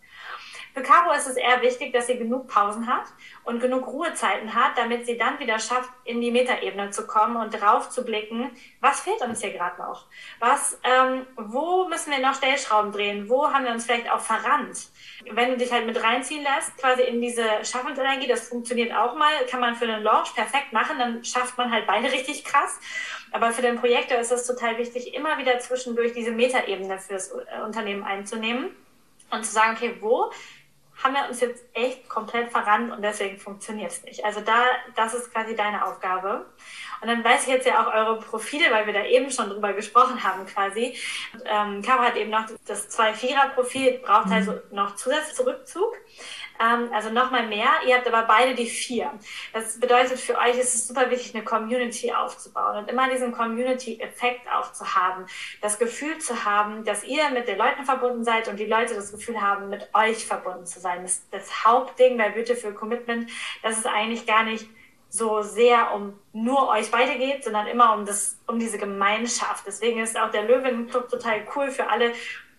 Für Caro ist es eher wichtig, dass sie genug Pausen hat und genug Ruhezeiten hat, damit sie dann wieder schafft, in die Metaebene zu kommen und drauf zu blicken, was fehlt uns hier gerade noch? Was, ähm, wo müssen wir noch Stellschrauben drehen? Wo haben wir uns vielleicht auch verrannt? Wenn du dich halt mit reinziehen lässt, quasi in diese Schaffensenergie, das funktioniert auch mal, kann man für einen Launch perfekt machen, dann schafft man halt beide richtig krass. Aber für den Projektor ist es total wichtig, immer wieder zwischendurch diese Metaebene fürs äh, Unternehmen einzunehmen und zu sagen, okay, wo haben wir uns jetzt echt komplett verrannt und deswegen funktioniert es nicht. Also da, das ist quasi deine Aufgabe. Und dann weiß ich jetzt ja auch eure Profile, weil wir da eben schon drüber gesprochen haben quasi. Und, ähm, Caro hat eben noch das Zwei-Vierer-Profil, braucht mhm. also noch zusätzlichen Rückzug. Ähm, also nochmal mehr. Ihr habt aber beide die vier. Das bedeutet für euch ist es super wichtig, eine Community aufzubauen und immer diesen Community-Effekt auch zu haben. Das Gefühl zu haben, dass ihr mit den Leuten verbunden seid und die Leute das Gefühl haben, mit euch verbunden zu sein. Das, das Hauptding bei Beautiful Commitment, das ist eigentlich gar nicht so sehr um nur euch beide geht, sondern immer um das, um diese Gemeinschaft. Deswegen ist auch der Löwen-Club total cool für alle,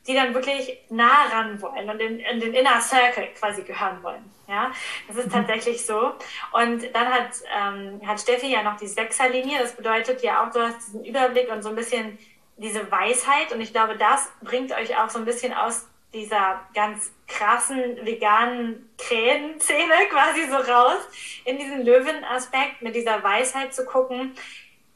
die dann wirklich nah ran wollen und in, in den Inner Circle quasi gehören wollen. Ja, das ist mhm. tatsächlich so. Und dann hat, ähm, hat Steffi ja noch die Sechserlinie. Das bedeutet ja auch, du hast diesen Überblick und so ein bisschen diese Weisheit. Und ich glaube, das bringt euch auch so ein bisschen aus dieser ganz krassen veganen Krähenszene quasi so raus in diesen Löwenaspekt mit dieser Weisheit zu gucken,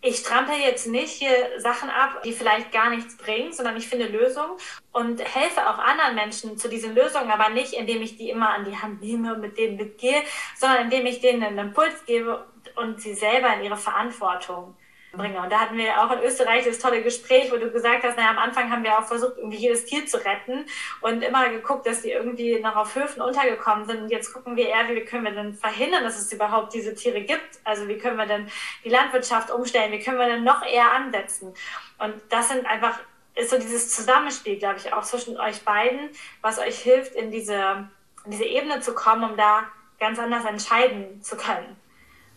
ich strampel jetzt nicht hier Sachen ab, die vielleicht gar nichts bringen, sondern ich finde Lösungen und helfe auch anderen Menschen zu diesen Lösungen, aber nicht, indem ich die immer an die Hand nehme und mit denen mitgehe, sondern indem ich denen einen Impuls gebe und sie selber in ihre Verantwortung bringe. Und da hatten wir auch in Österreich das tolle Gespräch, wo du gesagt hast, naja, am Anfang haben wir auch versucht, irgendwie jedes Tier zu retten und immer geguckt, dass die irgendwie noch auf Höfen untergekommen sind. Und jetzt gucken wir eher, wie können wir denn verhindern, dass es überhaupt diese Tiere gibt? Also wie können wir denn die Landwirtschaft umstellen? Wie können wir denn noch eher ansetzen? Und das sind einfach, ist so dieses Zusammenspiel, glaube ich, auch zwischen euch beiden, was euch hilft, in diese, in diese Ebene zu kommen, um da ganz anders entscheiden zu können.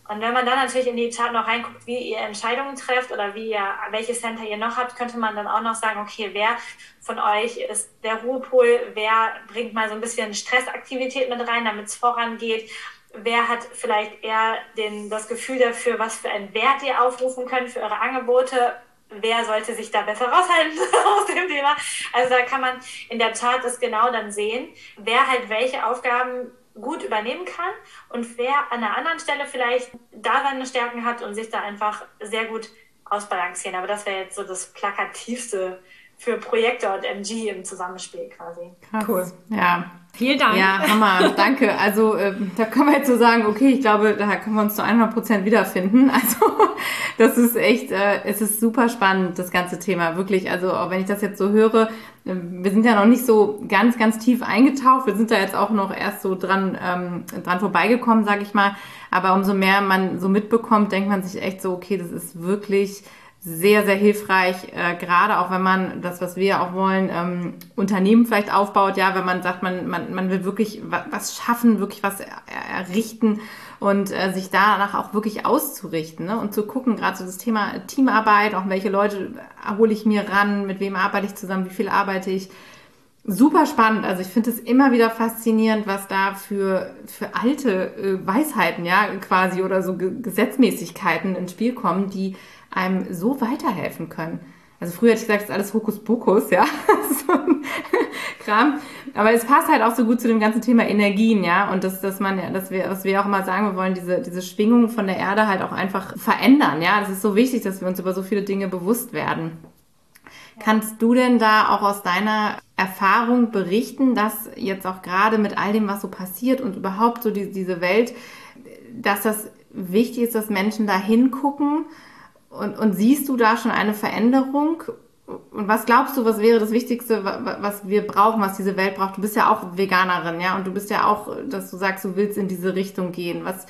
Und wenn man dann natürlich in die Chart noch reinguckt, wie ihr Entscheidungen trefft oder wie ihr, welche Center ihr noch habt, könnte man dann auch noch sagen, okay, wer von euch ist der Ruhepol, wer bringt mal so ein bisschen Stressaktivität mit rein, damit es vorangeht, wer hat vielleicht eher den, das Gefühl dafür, was für einen Wert ihr aufrufen könnt für eure Angebote, wer sollte sich da besser raushalten aus dem Thema. Also da kann man in der Chart das genau dann sehen, wer halt welche Aufgaben gut übernehmen kann und wer an einer anderen Stelle vielleicht da seine Stärken hat und sich da einfach sehr gut ausbalancieren. Aber das wäre jetzt so das plakativste für Projektor und MG im Zusammenspiel quasi. Krass. Cool. Ja. Vielen Dank. Ja, Hammer. Danke. Also äh, da können wir jetzt so sagen, okay, ich glaube, da können wir uns zu 100 Prozent wiederfinden. Also das ist echt, äh, es ist super spannend, das ganze Thema. Wirklich, also auch wenn ich das jetzt so höre, äh, wir sind ja noch nicht so ganz, ganz tief eingetaucht. Wir sind da jetzt auch noch erst so dran, ähm, dran vorbeigekommen, sage ich mal. Aber umso mehr man so mitbekommt, denkt man sich echt so, okay, das ist wirklich sehr, sehr hilfreich, äh, gerade auch wenn man das, was wir auch wollen, ähm, Unternehmen vielleicht aufbaut, ja, wenn man sagt, man, man, man will wirklich was schaffen, wirklich was errichten und äh, sich danach auch wirklich auszurichten ne? und zu gucken, gerade so das Thema Teamarbeit, auch welche Leute hole ich mir ran, mit wem arbeite ich zusammen, wie viel arbeite ich. Super spannend. Also ich finde es immer wieder faszinierend, was da für, für alte äh, Weisheiten, ja, quasi oder so Gesetzmäßigkeiten ins Spiel kommen, die einem so weiterhelfen können. Also früher hätte ich gesagt, das ist alles Hokuspokus, ja, so ein Kram. Aber es passt halt auch so gut zu dem ganzen Thema Energien, ja, und dass, dass man, dass wir, was wir auch immer sagen, wir wollen diese, diese Schwingung von der Erde halt auch einfach verändern, ja. Das ist so wichtig, dass wir uns über so viele Dinge bewusst werden. Kannst du denn da auch aus deiner Erfahrung berichten, dass jetzt auch gerade mit all dem, was so passiert und überhaupt so die, diese Welt, dass das wichtig ist, dass Menschen da hingucken und, und siehst du da schon eine Veränderung? Und was glaubst du, was wäre das Wichtigste, was wir brauchen, was diese Welt braucht? Du bist ja auch Veganerin, ja, und du bist ja auch, dass du sagst, du willst in diese Richtung gehen. Was,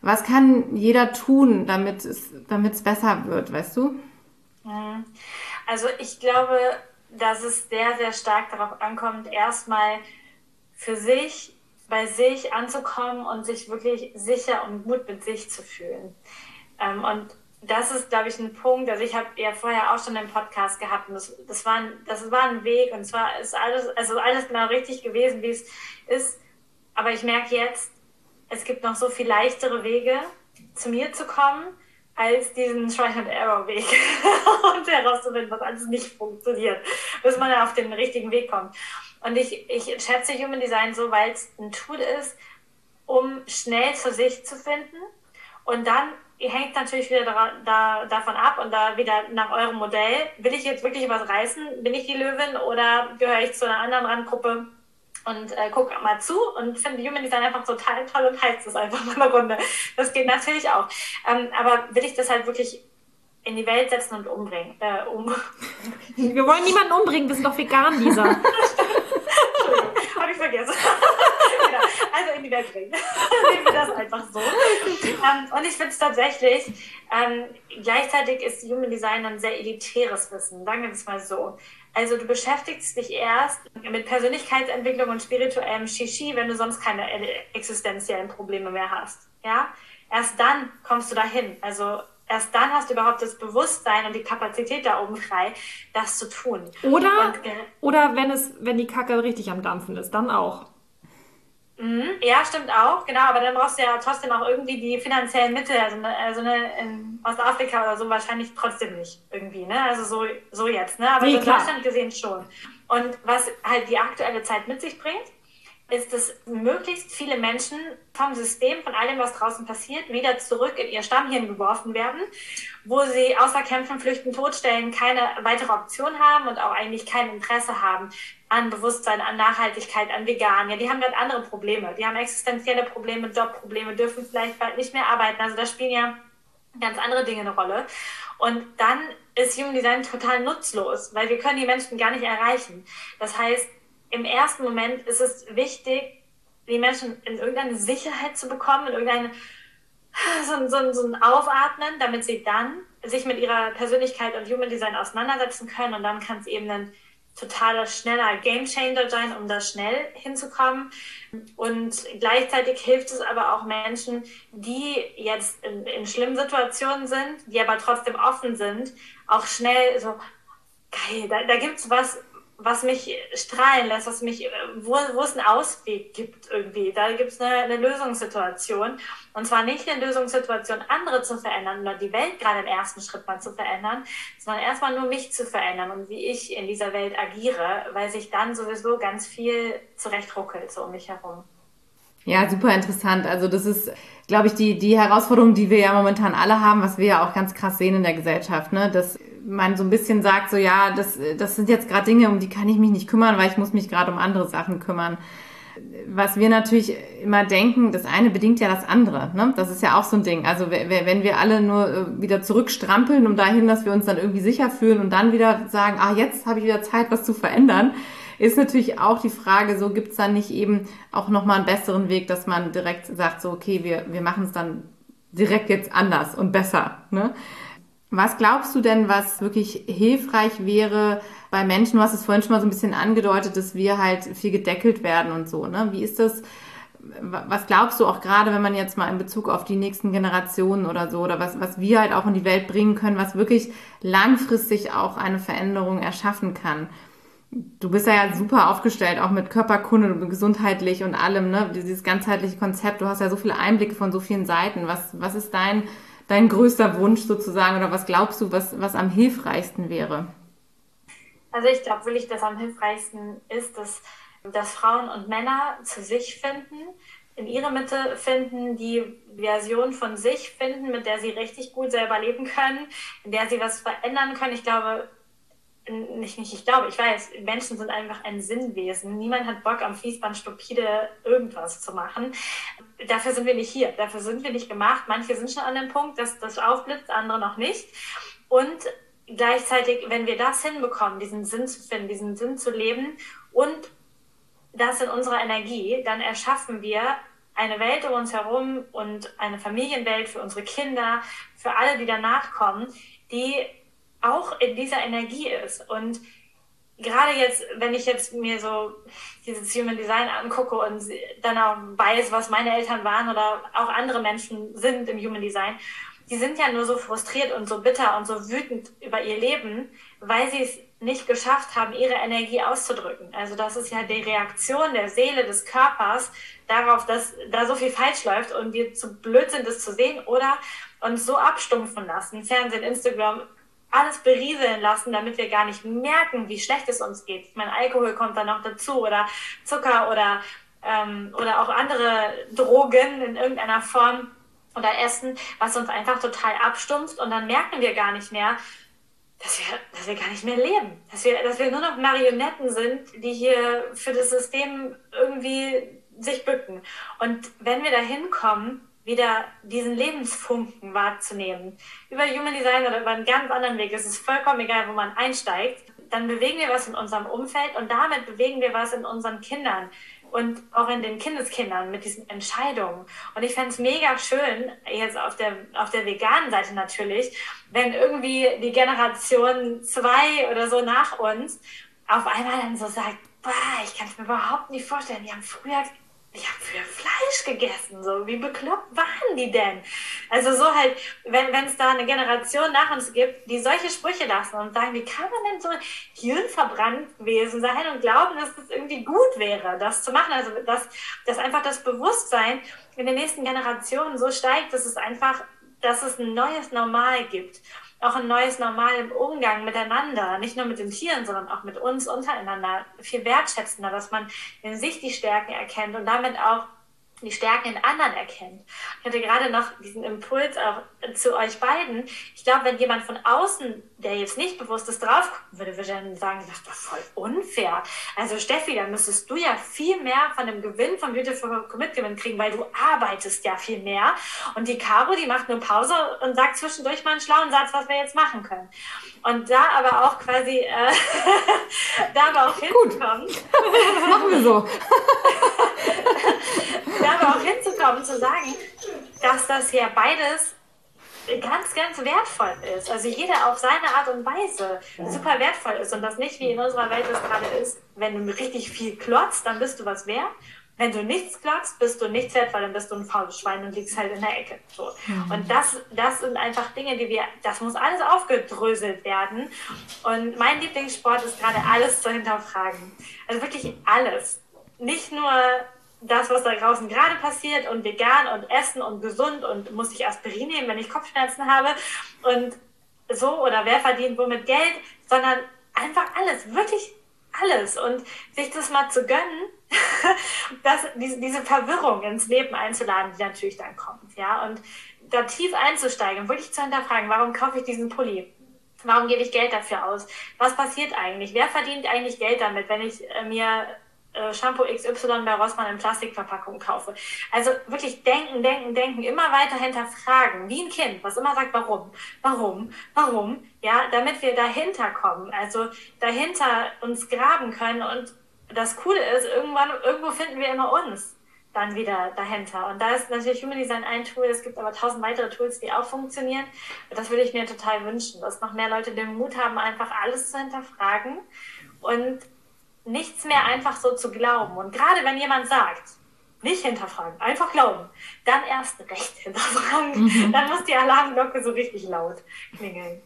was kann jeder tun, damit es, damit es besser wird, weißt du? Mhm. Also ich glaube, dass es sehr, sehr stark darauf ankommt, erstmal für sich, bei sich anzukommen und sich wirklich sicher und gut mit sich zu fühlen. Ähm, und das ist, glaube ich, ein Punkt. Also ich habe ja vorher auch schon einen Podcast gehabt und das, das, war, ein, das war ein Weg und zwar ist alles, also alles genau richtig gewesen, wie es ist. Aber ich merke jetzt, es gibt noch so viel leichtere Wege, zu mir zu kommen, als diesen Try and Error Weg und herauszufinden, was alles nicht funktioniert, bis man auf den richtigen Weg kommt. Und ich, ich schätze Human Design so, weil es ein Tool ist, um schnell zu sich zu finden und dann hängt natürlich wieder da, da, davon ab und da wieder nach eurem Modell. Will ich jetzt wirklich was reißen? Bin ich die Löwin oder gehöre ich zu einer anderen Randgruppe? und äh, gucke mal zu und finde Human Design einfach total toll und heizt es einfach mal eine Runde. Das geht natürlich auch. Ähm, aber will ich das halt wirklich in die Welt setzen und umbringen. Äh, um. Wir wollen niemanden umbringen, wir sind doch vegan, Lisa. Entschuldigung, habe ich vergessen. Also in die Welt bringen. Nehmen wir das einfach so. Ähm, und ich finde es tatsächlich, ähm, gleichzeitig ist Human Design ein sehr elitäres Wissen, sagen wir es mal so. Also du beschäftigst dich erst mit Persönlichkeitsentwicklung und spirituellem Shishi, wenn du sonst keine existenziellen Probleme mehr hast. Ja? Erst dann kommst du dahin. Also erst dann hast du überhaupt das Bewusstsein und die Kapazität da oben frei, das zu tun. Oder, und, oder wenn es, wenn die Kacke richtig am Dampfen ist, dann auch. Mhm, ja, stimmt auch, genau, aber dann brauchst du ja trotzdem auch irgendwie die finanziellen Mittel, also, ne, also ne, in Ostafrika oder so wahrscheinlich trotzdem nicht irgendwie, ne? Also so, so jetzt, ne? Aber nee, in Deutschland gesehen schon. Und was halt die aktuelle Zeit mit sich bringt, ist, dass möglichst viele Menschen vom System, von allem, was draußen passiert, wieder zurück in ihr Stammhirn geworfen werden, wo sie außer Kämpfen, Flüchten, Todstellen keine weitere Option haben und auch eigentlich kein Interesse haben an Bewusstsein, an Nachhaltigkeit, an Vegan. Ja, die haben gerade andere Probleme. Die haben existenzielle Probleme, Jobprobleme, dürfen vielleicht bald nicht mehr arbeiten. Also da spielen ja ganz andere Dinge eine Rolle. Und dann ist Human Design total nutzlos, weil wir können die Menschen gar nicht erreichen. Das heißt, im ersten Moment ist es wichtig, die Menschen in irgendeine Sicherheit zu bekommen, in irgendeine so, so, so ein Aufatmen, damit sie dann sich mit ihrer Persönlichkeit und Human Design auseinandersetzen können und dann kann es eben ein totaler schneller Game Changer sein, um da schnell hinzukommen. Und gleichzeitig hilft es aber auch Menschen, die jetzt in, in schlimmen Situationen sind, die aber trotzdem offen sind, auch schnell so, geil, da, da gibt's was, was mich strahlen lässt, was mich, wo, wo es einen Ausweg gibt irgendwie. Da gibt es eine, eine Lösungssituation. Und zwar nicht eine Lösungssituation, andere zu verändern oder die Welt gerade im ersten Schritt mal zu verändern, sondern erstmal nur mich zu verändern und wie ich in dieser Welt agiere, weil sich dann sowieso ganz viel zurechtruckelt so um mich herum. Ja, super interessant. Also das ist, glaube ich, die, die Herausforderung, die wir ja momentan alle haben, was wir ja auch ganz krass sehen in der Gesellschaft, ne? dass man so ein bisschen sagt, so ja, das, das sind jetzt gerade Dinge, um die kann ich mich nicht kümmern, weil ich muss mich gerade um andere Sachen kümmern. Was wir natürlich immer denken, das eine bedingt ja das andere. Ne? Das ist ja auch so ein Ding. Also wenn wir alle nur äh, wieder zurückstrampeln, um dahin, dass wir uns dann irgendwie sicher fühlen und dann wieder sagen, ah, jetzt habe ich wieder Zeit, was zu verändern, ist natürlich auch die Frage, so gibt es dann nicht eben auch nochmal einen besseren Weg, dass man direkt sagt, so okay, wir, wir machen es dann direkt jetzt anders und besser. Ne? Was glaubst du denn, was wirklich hilfreich wäre bei Menschen? Du hast es vorhin schon mal so ein bisschen angedeutet, dass wir halt viel gedeckelt werden und so. Ne? Wie ist das? Was glaubst du auch gerade, wenn man jetzt mal in Bezug auf die nächsten Generationen oder so, oder was, was wir halt auch in die Welt bringen können, was wirklich langfristig auch eine Veränderung erschaffen kann? Du bist ja, ja super aufgestellt, auch mit Körperkunde und gesundheitlich und allem, ne? Dieses ganzheitliche Konzept. Du hast ja so viele Einblicke von so vielen Seiten. Was, was ist dein dein größter Wunsch sozusagen oder was glaubst du, was, was am hilfreichsten wäre? Also ich glaube wirklich, dass am hilfreichsten ist, dass, dass Frauen und Männer zu sich finden, in ihre Mitte finden, die Version von sich finden, mit der sie richtig gut selber leben können, in der sie was verändern können. Ich glaube, nicht, nicht, ich glaube, ich weiß, Menschen sind einfach ein Sinnwesen. Niemand hat Bock, am Fließband stupide irgendwas zu machen. Dafür sind wir nicht hier. Dafür sind wir nicht gemacht. Manche sind schon an dem Punkt, dass das aufblitzt, andere noch nicht. Und gleichzeitig, wenn wir das hinbekommen, diesen Sinn zu finden, diesen Sinn zu leben und das in unserer Energie, dann erschaffen wir eine Welt um uns herum und eine Familienwelt für unsere Kinder, für alle, die danach kommen, die auch in dieser Energie ist. Und gerade jetzt, wenn ich jetzt mir so dieses Human Design angucke und dann auch weiß, was meine Eltern waren oder auch andere Menschen sind im Human Design, die sind ja nur so frustriert und so bitter und so wütend über ihr Leben, weil sie es nicht geschafft haben, ihre Energie auszudrücken. Also das ist ja die Reaktion der Seele, des Körpers darauf, dass da so viel falsch läuft und wir zu blöd sind, das zu sehen oder uns so abstumpfen lassen. Fernsehen, Instagram, alles berieseln lassen, damit wir gar nicht merken, wie schlecht es uns geht. Ich meine, Alkohol kommt dann noch dazu oder Zucker oder, ähm, oder auch andere Drogen in irgendeiner Form oder Essen, was uns einfach total abstumpft und dann merken wir gar nicht mehr, dass wir, dass wir gar nicht mehr leben. Dass wir, dass wir nur noch Marionetten sind, die hier für das System irgendwie sich bücken. Und wenn wir da hinkommen, wieder diesen Lebensfunken wahrzunehmen, über Human Design oder über einen ganz anderen Weg, es ist vollkommen egal, wo man einsteigt, dann bewegen wir was in unserem Umfeld und damit bewegen wir was in unseren Kindern und auch in den Kindeskindern mit diesen Entscheidungen. Und ich fände es mega schön, jetzt auf der, auf der veganen Seite natürlich, wenn irgendwie die Generation zwei oder so nach uns auf einmal dann so sagt, ich kann es mir überhaupt nicht vorstellen, die haben früher ich habe früher Fleisch gegessen, so wie bekloppt waren die denn? Also so halt, wenn es da eine Generation nach uns gibt, die solche Sprüche lassen und sagen, wie kann man denn so hirnverbrannt Wesen sein und glauben, dass das irgendwie gut wäre, das zu machen? Also dass, dass einfach das Bewusstsein in den nächsten Generationen so steigt, dass es einfach, dass es ein neues Normal gibt auch ein neues Normal im Umgang miteinander, nicht nur mit den Tieren, sondern auch mit uns untereinander, viel wertschätzender, dass man in sich die Stärken erkennt und damit auch die Stärken in anderen erkennt. Ich hatte gerade noch diesen Impuls auch zu euch beiden. Ich glaube, wenn jemand von außen, der jetzt nicht bewusst ist, drauf gucken würde, würde dann sagen, das ist doch voll unfair. Also Steffi, dann müsstest du ja viel mehr von dem Gewinn vom Beautiful Commit Gewinn kriegen, weil du arbeitest ja viel mehr. Und die Caro, die macht nur Pause und sagt zwischendurch mal einen schlauen Satz, was wir jetzt machen können. Und da aber auch quasi, äh, da aber auch hinzukommen. machen wir so. da aber auch hinzukommen, zu sagen, dass das ja beides ganz, ganz wertvoll ist. Also jeder auf seine Art und Weise super wertvoll ist und das nicht wie in unserer Welt es gerade ist, wenn du richtig viel klotzt, dann bist du was wert. Wenn du nichts klotzt, bist du nichts wert, weil dann bist du ein faules Schwein und liegst halt in der Ecke. So. Mhm. Und das, das sind einfach Dinge, die wir, das muss alles aufgedröselt werden. Und mein Lieblingssport ist gerade alles zu hinterfragen. Also wirklich alles. Nicht nur das, was da draußen gerade passiert und vegan und essen und gesund und muss ich Aspirin nehmen, wenn ich Kopfschmerzen habe und so oder wer verdient womit Geld, sondern einfach alles, wirklich alles und sich das mal zu gönnen, dass diese, Verwirrung ins Leben einzuladen, die natürlich dann kommt, ja und da tief einzusteigen wirklich zu hinterfragen, warum kaufe ich diesen Pulli? Warum gebe ich Geld dafür aus? Was passiert eigentlich? Wer verdient eigentlich Geld damit, wenn ich äh, mir äh, Shampoo XY bei Rossmann in Plastikverpackung kaufe. Also wirklich denken, denken, denken, immer weiter hinterfragen, wie ein Kind, was immer sagt, warum, warum, warum, ja, damit wir dahinter kommen, also dahinter uns graben können und das Coole ist, irgendwann, irgendwo finden wir immer uns dann wieder dahinter. Und da ist natürlich Human Design ein Tool, es gibt aber tausend weitere Tools, die auch funktionieren. Das würde ich mir total wünschen, dass noch mehr Leute den Mut haben, einfach alles zu hinterfragen und nichts mehr einfach so zu glauben. Und gerade wenn jemand sagt, nicht hinterfragen, einfach glauben, dann erst recht hinterfragen, mhm. dann muss die Alarmglocke so richtig laut klingeln.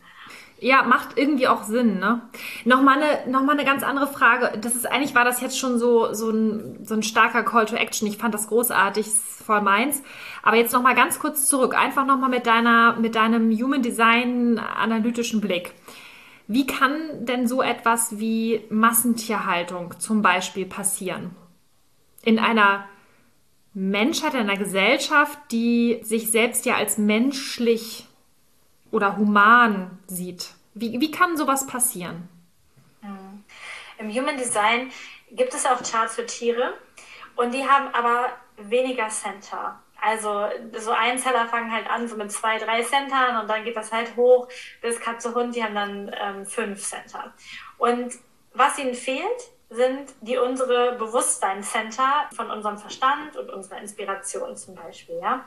Ja, macht irgendwie auch Sinn, ne? Nochmal eine, noch mal eine ganz andere Frage. Das ist, eigentlich war das jetzt schon so, so ein, so ein starker Call to Action. Ich fand das großartig, voll meins. Aber jetzt nochmal ganz kurz zurück. Einfach nochmal mit deiner, mit deinem Human Design analytischen Blick. Wie kann denn so etwas wie Massentierhaltung zum Beispiel passieren? In einer Menschheit, in einer Gesellschaft, die sich selbst ja als menschlich oder human sieht. Wie, wie kann sowas passieren? Hm. Im Human Design gibt es auch Charts für Tiere und die haben aber weniger Center. Also so Einzeller fangen halt an so mit zwei, drei Centern und dann geht das halt hoch bis Katze, Hund, die haben dann ähm, fünf Center. Und was ihnen fehlt, sind die unsere Bewusstseinscenter von unserem Verstand und unserer Inspiration zum Beispiel. Ja?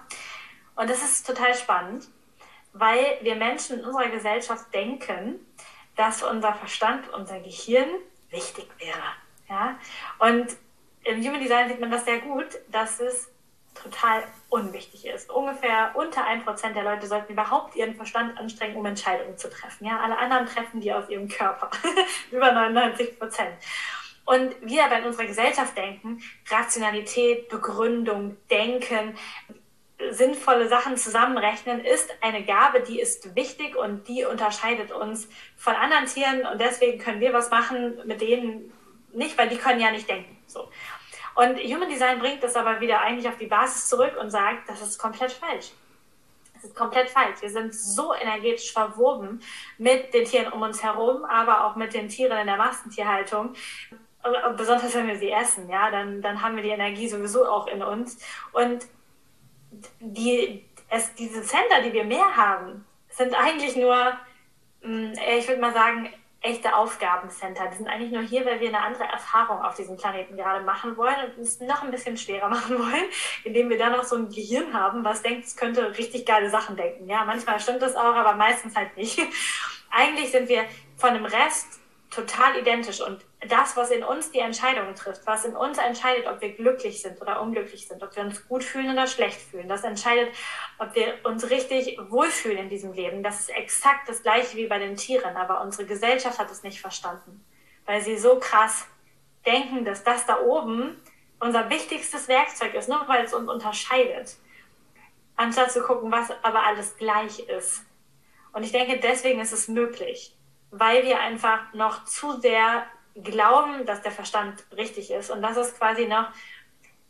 Und das ist total spannend, weil wir Menschen in unserer Gesellschaft denken, dass unser Verstand, unser Gehirn wichtig wäre. Ja? Und im Human Design sieht man das sehr gut, dass es total unwichtig ist. Ungefähr unter ein Prozent der Leute sollten überhaupt ihren Verstand anstrengen, um Entscheidungen zu treffen. Ja, alle anderen treffen die aus ihrem Körper. Über 99 Prozent. Und wir aber in unserer Gesellschaft denken, Rationalität, Begründung, Denken, sinnvolle Sachen zusammenrechnen, ist eine Gabe, die ist wichtig und die unterscheidet uns von anderen Tieren und deswegen können wir was machen mit denen nicht, weil die können ja nicht denken. So. Und Human Design bringt das aber wieder eigentlich auf die Basis zurück und sagt, das ist komplett falsch. Das ist komplett falsch. Wir sind so energetisch verwoben mit den Tieren um uns herum, aber auch mit den Tieren in der Massentierhaltung. Besonders wenn wir sie essen, ja, dann, dann haben wir die Energie sowieso auch in uns. Und die, es, diese Center, die wir mehr haben, sind eigentlich nur, mm, ich würde mal sagen, echte Aufgabencenter. Die sind eigentlich nur hier, weil wir eine andere Erfahrung auf diesem Planeten gerade machen wollen und es noch ein bisschen schwerer machen wollen, indem wir da noch so ein Gehirn haben, was denkt, es könnte richtig geile Sachen denken. Ja, manchmal stimmt das auch, aber meistens halt nicht. Eigentlich sind wir von dem Rest total identisch und das, was in uns die Entscheidungen trifft, was in uns entscheidet, ob wir glücklich sind oder unglücklich sind, ob wir uns gut fühlen oder schlecht fühlen, das entscheidet, ob wir uns richtig wohlfühlen in diesem Leben. Das ist exakt das gleiche wie bei den Tieren, aber unsere Gesellschaft hat es nicht verstanden, weil sie so krass denken, dass das da oben unser wichtigstes Werkzeug ist, nur weil es uns unterscheidet, anstatt zu gucken, was aber alles gleich ist. Und ich denke, deswegen ist es möglich weil wir einfach noch zu sehr glauben, dass der Verstand richtig ist. Und das ist quasi noch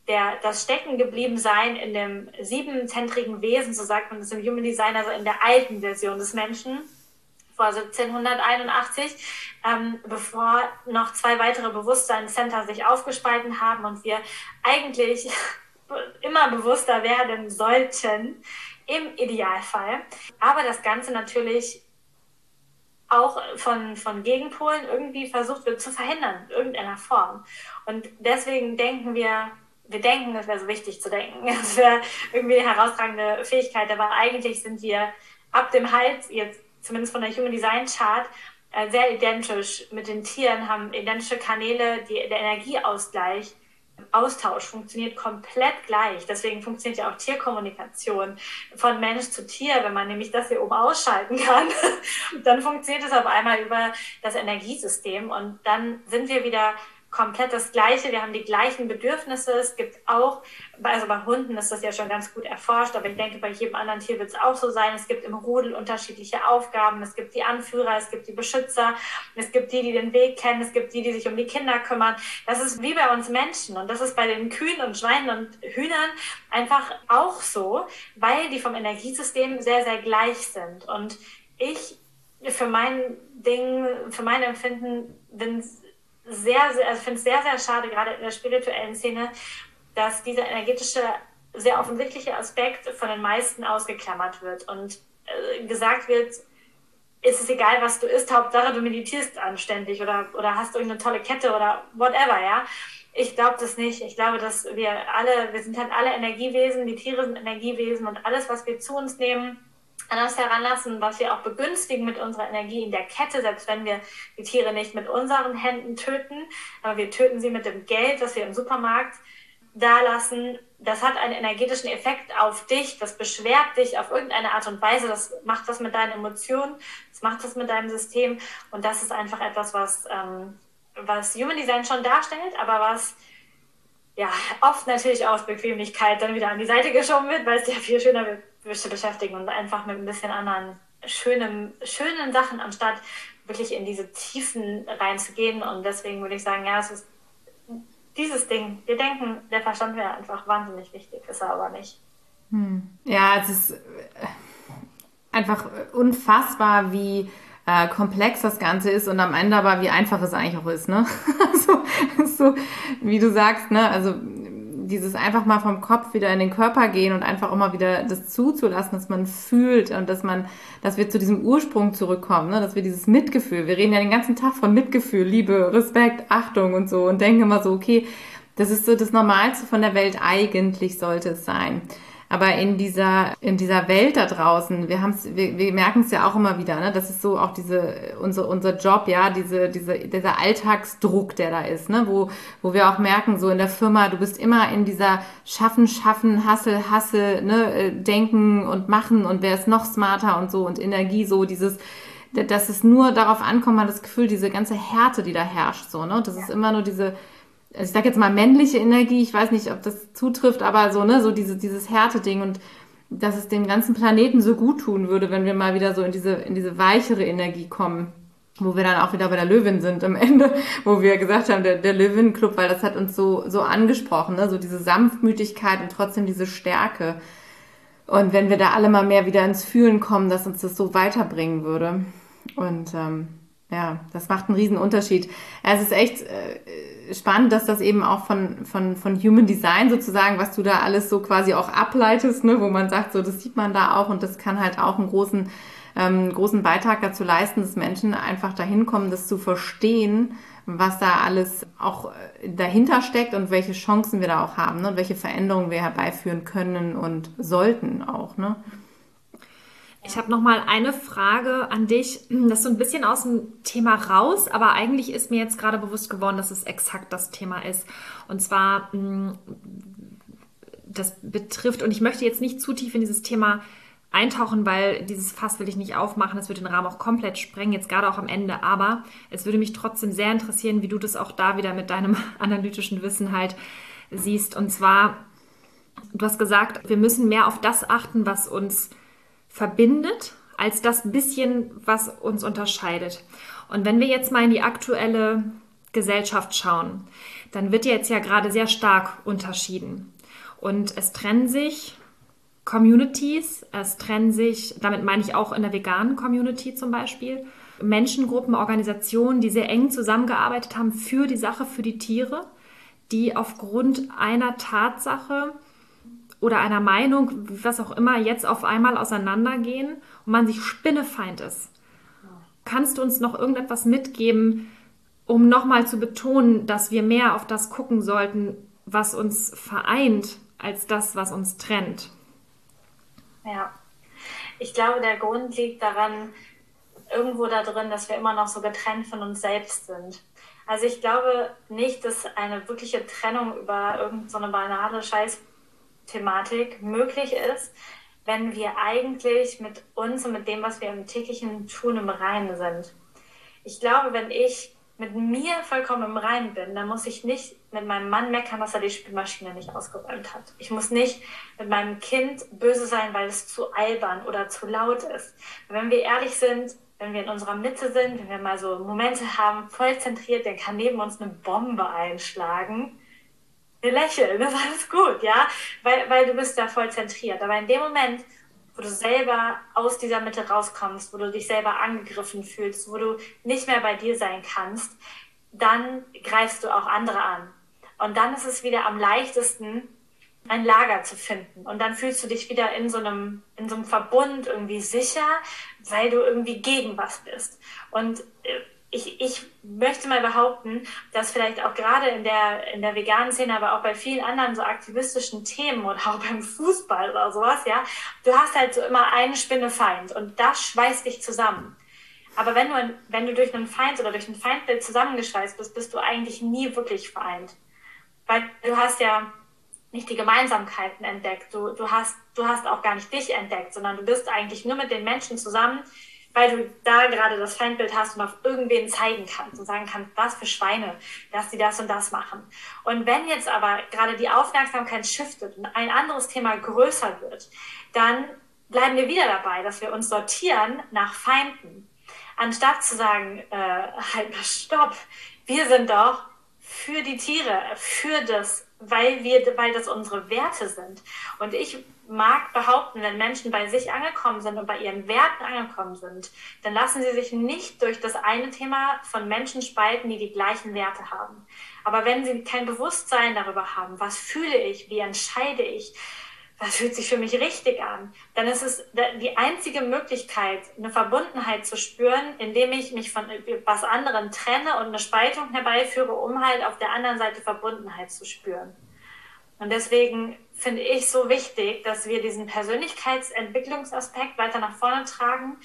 der, das Steckengebliebensein in dem siebenzentrigen Wesen, so sagt man das im Human Design, also in der alten Version des Menschen vor 1781, ähm, bevor noch zwei weitere Bewusstseinscenter sich aufgespalten haben und wir eigentlich immer bewusster werden sollten, im Idealfall. Aber das Ganze natürlich auch von, von Gegenpolen irgendwie versucht wird zu verhindern, in irgendeiner Form. Und deswegen denken wir, wir denken, es wäre so wichtig zu denken. Das wäre irgendwie eine herausragende Fähigkeit, aber eigentlich sind wir ab dem Hals, jetzt zumindest von der Human Design Chart, äh, sehr identisch mit den Tieren, haben identische Kanäle, die, der Energieausgleich Austausch funktioniert komplett gleich. Deswegen funktioniert ja auch Tierkommunikation von Mensch zu Tier. Wenn man nämlich das hier oben ausschalten kann, dann funktioniert es auf einmal über das Energiesystem und dann sind wir wieder komplett das Gleiche. Wir haben die gleichen Bedürfnisse. Es gibt auch, also bei Hunden ist das ja schon ganz gut erforscht, aber ich denke, bei jedem anderen Tier wird es auch so sein. Es gibt im Rudel unterschiedliche Aufgaben. Es gibt die Anführer, es gibt die Beschützer, es gibt die, die den Weg kennen, es gibt die, die sich um die Kinder kümmern. Das ist wie bei uns Menschen und das ist bei den Kühen und Schweinen und Hühnern einfach auch so, weil die vom Energiesystem sehr, sehr gleich sind. Und ich für mein Ding, für mein Empfinden bin sehr, sehr, also ich finde es sehr, sehr schade, gerade in der spirituellen Szene, dass dieser energetische, sehr offensichtliche Aspekt von den meisten ausgeklammert wird und äh, gesagt wird, ist es egal, was du isst, Hauptsache du meditierst anständig oder, oder hast irgendeine tolle Kette oder whatever, ja. Ich glaube das nicht. Ich glaube, dass wir alle, wir sind halt alle Energiewesen, die Tiere sind Energiewesen und alles, was wir zu uns nehmen, an uns heranlassen, was wir auch begünstigen mit unserer Energie in der Kette, selbst wenn wir die Tiere nicht mit unseren Händen töten, aber wir töten sie mit dem Geld, das wir im Supermarkt da lassen. Das hat einen energetischen Effekt auf dich, das beschwert dich auf irgendeine Art und Weise, das macht was mit deinen Emotionen, das macht was mit deinem System und das ist einfach etwas, was, ähm, was Human Design schon darstellt, aber was ja, oft natürlich aus Bequemlichkeit dann wieder an die Seite geschoben wird, weil es ja viel schöner wird zu beschäftigen und einfach mit ein bisschen anderen schönen, schönen Sachen, anstatt wirklich in diese Tiefen reinzugehen. Und deswegen würde ich sagen, ja, es ist dieses Ding. Wir denken, der Verstand wäre einfach wahnsinnig wichtig, ist er aber nicht. Hm. Ja, es ist äh, einfach unfassbar, wie äh, komplex das Ganze ist und am Ende aber wie einfach es eigentlich auch ist, ne? so, so, wie du sagst, ne? Also dieses einfach mal vom Kopf wieder in den Körper gehen und einfach immer wieder das zuzulassen, dass man fühlt und dass man, dass wir zu diesem Ursprung zurückkommen, ne? dass wir dieses Mitgefühl, wir reden ja den ganzen Tag von Mitgefühl, Liebe, Respekt, Achtung und so und denken immer so, okay, das ist so das Normalste von der Welt, eigentlich sollte es sein. Aber in dieser, in dieser Welt da draußen, wir haben's, wir, wir merken es ja auch immer wieder, ne? Das ist so auch diese, unser, unser Job, ja, diese, diese, dieser Alltagsdruck, der da ist, ne? Wo, wo wir auch merken, so in der Firma, du bist immer in dieser Schaffen, Schaffen, Hassel, Hassel, ne? Äh, denken und machen und wer ist noch smarter und so und Energie, so dieses, dass es nur darauf ankommt, man das Gefühl, diese ganze Härte, die da herrscht, so, ne? Das ist immer nur diese, ich sag jetzt mal männliche Energie, ich weiß nicht, ob das zutrifft, aber so, ne, so diese, dieses Härte-Ding und dass es dem ganzen Planeten so gut tun würde, wenn wir mal wieder so in diese, in diese weichere Energie kommen. Wo wir dann auch wieder bei der Löwin sind am Ende, wo wir gesagt haben, der, der Löwin-Club, weil das hat uns so, so angesprochen, ne? so diese Sanftmütigkeit und trotzdem diese Stärke. Und wenn wir da alle mal mehr wieder ins Fühlen kommen, dass uns das so weiterbringen würde. Und ähm, ja, das macht einen riesen Unterschied. Es ist echt äh, spannend, dass das eben auch von, von, von Human Design sozusagen, was du da alles so quasi auch ableitest, ne, wo man sagt, so das sieht man da auch und das kann halt auch einen großen, ähm, großen Beitrag dazu leisten, dass Menschen einfach dahin kommen, das zu verstehen, was da alles auch äh, dahinter steckt und welche Chancen wir da auch haben ne, und welche Veränderungen wir herbeiführen können und sollten auch. Ne? Ich habe noch mal eine Frage an dich. Das ist so ein bisschen aus dem Thema raus, aber eigentlich ist mir jetzt gerade bewusst geworden, dass es exakt das Thema ist. Und zwar, mm, das betrifft, und ich möchte jetzt nicht zu tief in dieses Thema eintauchen, weil dieses Fass will ich nicht aufmachen. Es wird den Rahmen auch komplett sprengen, jetzt gerade auch am Ende. Aber es würde mich trotzdem sehr interessieren, wie du das auch da wieder mit deinem analytischen Wissen halt siehst. Und zwar, du hast gesagt, wir müssen mehr auf das achten, was uns verbindet, als das bisschen, was uns unterscheidet. Und wenn wir jetzt mal in die aktuelle Gesellschaft schauen, dann wird jetzt ja gerade sehr stark unterschieden. Und es trennen sich Communities, es trennen sich, damit meine ich auch in der veganen Community zum Beispiel, Menschengruppen, Organisationen, die sehr eng zusammengearbeitet haben für die Sache, für die Tiere, die aufgrund einer Tatsache oder einer Meinung, was auch immer, jetzt auf einmal auseinandergehen und man sich spinnefeind ist. Kannst du uns noch irgendetwas mitgeben, um nochmal zu betonen, dass wir mehr auf das gucken sollten, was uns vereint, als das, was uns trennt? Ja, ich glaube, der Grund liegt daran, irgendwo da drin, dass wir immer noch so getrennt von uns selbst sind. Also ich glaube nicht, dass eine wirkliche Trennung über irgendeine so banale Scheiß Thematik möglich ist, wenn wir eigentlich mit uns und mit dem, was wir im täglichen tun, im Reinen sind. Ich glaube, wenn ich mit mir vollkommen im Reinen bin, dann muss ich nicht mit meinem Mann meckern, dass er die Spülmaschine nicht ausgeräumt hat. Ich muss nicht mit meinem Kind böse sein, weil es zu albern oder zu laut ist. Wenn wir ehrlich sind, wenn wir in unserer Mitte sind, wenn wir mal so Momente haben, voll zentriert, dann kann neben uns eine Bombe einschlagen lächeln, das ist alles gut, ja, weil, weil du bist da voll zentriert. Aber in dem Moment, wo du selber aus dieser Mitte rauskommst, wo du dich selber angegriffen fühlst, wo du nicht mehr bei dir sein kannst, dann greifst du auch andere an. Und dann ist es wieder am leichtesten, ein Lager zu finden. Und dann fühlst du dich wieder in so einem, in so einem Verbund irgendwie sicher, weil du irgendwie gegen was bist. Und ich, ich möchte mal behaupten, dass vielleicht auch gerade in der, in der veganen Szene, aber auch bei vielen anderen so aktivistischen Themen oder auch beim Fußball oder sowas, ja, du hast halt so immer einen Spinnefeind und das schweißt dich zusammen. Aber wenn du, wenn du durch einen Feind oder durch ein Feindbild zusammengeschweißt bist, bist du eigentlich nie wirklich vereint. Weil du hast ja nicht die Gemeinsamkeiten entdeckt. Du, du, hast, du hast auch gar nicht dich entdeckt, sondern du bist eigentlich nur mit den Menschen zusammen, weil du da gerade das Feindbild hast und auf irgendwen zeigen kannst und sagen kannst, was für Schweine, dass die das und das machen. Und wenn jetzt aber gerade die Aufmerksamkeit shiftet und ein anderes Thema größer wird, dann bleiben wir wieder dabei, dass wir uns sortieren nach Feinden. Anstatt zu sagen, äh, halt mal stopp, wir sind doch für die Tiere, für das, weil wir, weil das unsere Werte sind. Und ich mag behaupten, wenn Menschen bei sich angekommen sind und bei ihren Werten angekommen sind, dann lassen sie sich nicht durch das eine Thema von Menschen spalten, die die gleichen Werte haben. Aber wenn sie kein Bewusstsein darüber haben, was fühle ich, wie entscheide ich, was fühlt sich für mich richtig an, dann ist es die einzige Möglichkeit, eine Verbundenheit zu spüren, indem ich mich von was anderen trenne und eine Spaltung herbeiführe, um halt auf der anderen Seite Verbundenheit zu spüren. Und deswegen finde ich so wichtig, dass wir diesen Persönlichkeitsentwicklungsaspekt weiter nach vorne tragen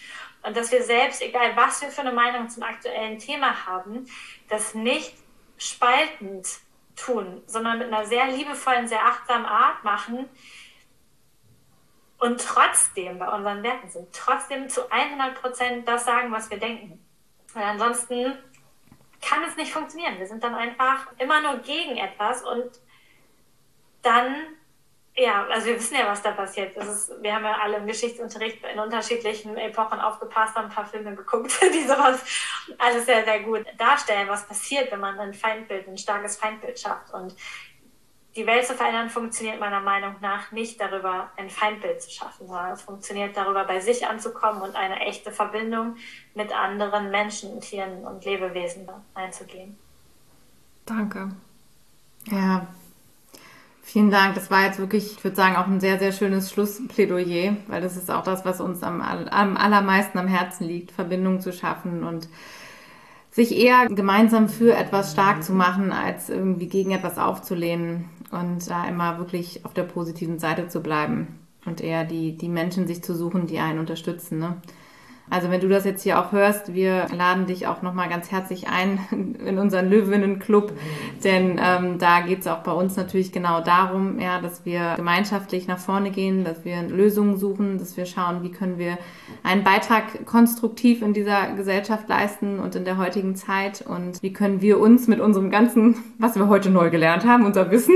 und dass wir selbst, egal was wir für eine Meinung zum aktuellen Thema haben, das nicht spaltend tun, sondern mit einer sehr liebevollen, sehr achtsamen Art machen und trotzdem bei unseren Werten sind, trotzdem zu 100 Prozent das sagen, was wir denken. Weil ansonsten kann es nicht funktionieren. Wir sind dann einfach immer nur gegen etwas und dann, ja, also wir wissen ja, was da passiert. Das ist, wir haben ja alle im Geschichtsunterricht in unterschiedlichen Epochen aufgepasst, haben ein paar Filme geguckt, die sowas alles sehr, sehr gut darstellen, was passiert, wenn man ein Feindbild, ein starkes Feindbild schafft. Und die Welt zu verändern funktioniert meiner Meinung nach nicht darüber, ein Feindbild zu schaffen, sondern es funktioniert darüber, bei sich anzukommen und eine echte Verbindung mit anderen Menschen, Tieren und Lebewesen einzugehen. Danke. Ja, vielen Dank. Das war jetzt wirklich, ich würde sagen, auch ein sehr, sehr schönes Schlussplädoyer, weil das ist auch das, was uns am, am allermeisten am Herzen liegt, Verbindung zu schaffen und sich eher gemeinsam für etwas stark zu machen, als irgendwie gegen etwas aufzulehnen und da immer wirklich auf der positiven Seite zu bleiben und eher die, die Menschen sich zu suchen, die einen unterstützen. Ne? Also wenn du das jetzt hier auch hörst, wir laden dich auch nochmal ganz herzlich ein in unseren Löwinnen-Club, denn ähm, da geht es auch bei uns natürlich genau darum, ja, dass wir gemeinschaftlich nach vorne gehen, dass wir Lösungen suchen, dass wir schauen, wie können wir einen Beitrag konstruktiv in dieser Gesellschaft leisten und in der heutigen Zeit und wie können wir uns mit unserem ganzen, was wir heute neu gelernt haben, unser Wissen,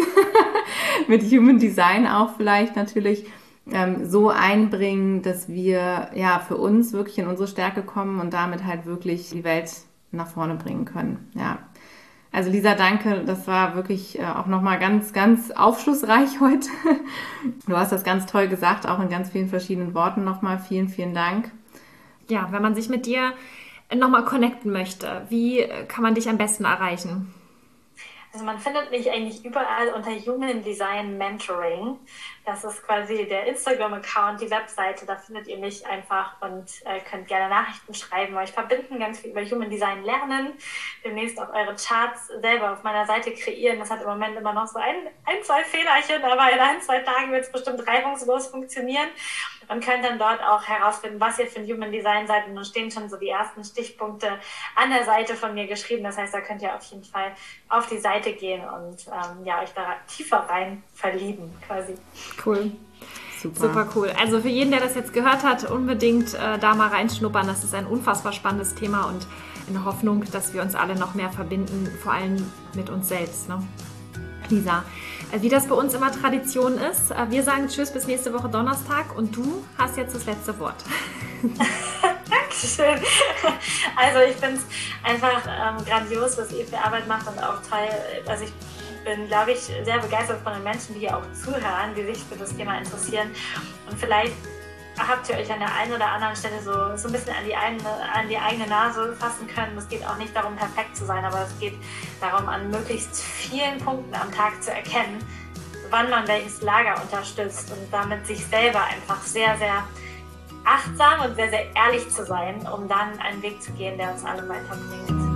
mit Human Design auch vielleicht natürlich ähm, so einbringen, dass wir ja für uns wirklich in unsere Stärke kommen und damit halt wirklich die Welt nach vorne bringen können. Ja. Also Lisa, danke. Das war wirklich äh, auch nochmal ganz, ganz aufschlussreich heute. Du hast das ganz toll gesagt, auch in ganz vielen verschiedenen Worten nochmal. Vielen, vielen Dank. Ja, wenn man sich mit dir nochmal connecten möchte, wie kann man dich am besten erreichen? Also man findet mich eigentlich überall unter Human Design Mentoring. Das ist quasi der Instagram-Account, die Webseite. Da findet ihr mich einfach und äh, könnt gerne Nachrichten schreiben, euch verbinden, ganz viel über Human Design lernen. Demnächst auch eure Charts selber auf meiner Seite kreieren. Das hat im Moment immer noch so ein, ein zwei Fehlerchen, aber in ein, zwei Tagen wird es bestimmt reibungslos funktionieren und könnt dann dort auch herausfinden, was ihr für ein Human Design seid. Und da stehen schon so die ersten Stichpunkte an der Seite von mir geschrieben. Das heißt, da könnt ihr auf jeden Fall auf die Seite gehen und ähm, ja, euch da tiefer rein verlieben quasi. Cool. Super. Super cool. Also für jeden, der das jetzt gehört hat, unbedingt äh, da mal reinschnuppern. Das ist ein unfassbar spannendes Thema und in der Hoffnung, dass wir uns alle noch mehr verbinden, vor allem mit uns selbst. Ne? Lisa, äh, wie das bei uns immer Tradition ist, äh, wir sagen Tschüss bis nächste Woche Donnerstag und du hast jetzt das letzte Wort. Dankeschön. Also ich finde es einfach ähm, grandios, was ihr für Arbeit macht und auch toll. Also ich bin, glaube ich, sehr begeistert von den Menschen, die hier auch zuhören, die sich für das Thema interessieren und vielleicht habt ihr euch an der einen oder anderen Stelle so, so ein bisschen an die, eigene, an die eigene Nase fassen können. Es geht auch nicht darum, perfekt zu sein, aber es geht darum, an möglichst vielen Punkten am Tag zu erkennen, wann man welches Lager unterstützt und damit sich selber einfach sehr, sehr achtsam und sehr, sehr ehrlich zu sein, um dann einen Weg zu gehen, der uns alle weiterbringt.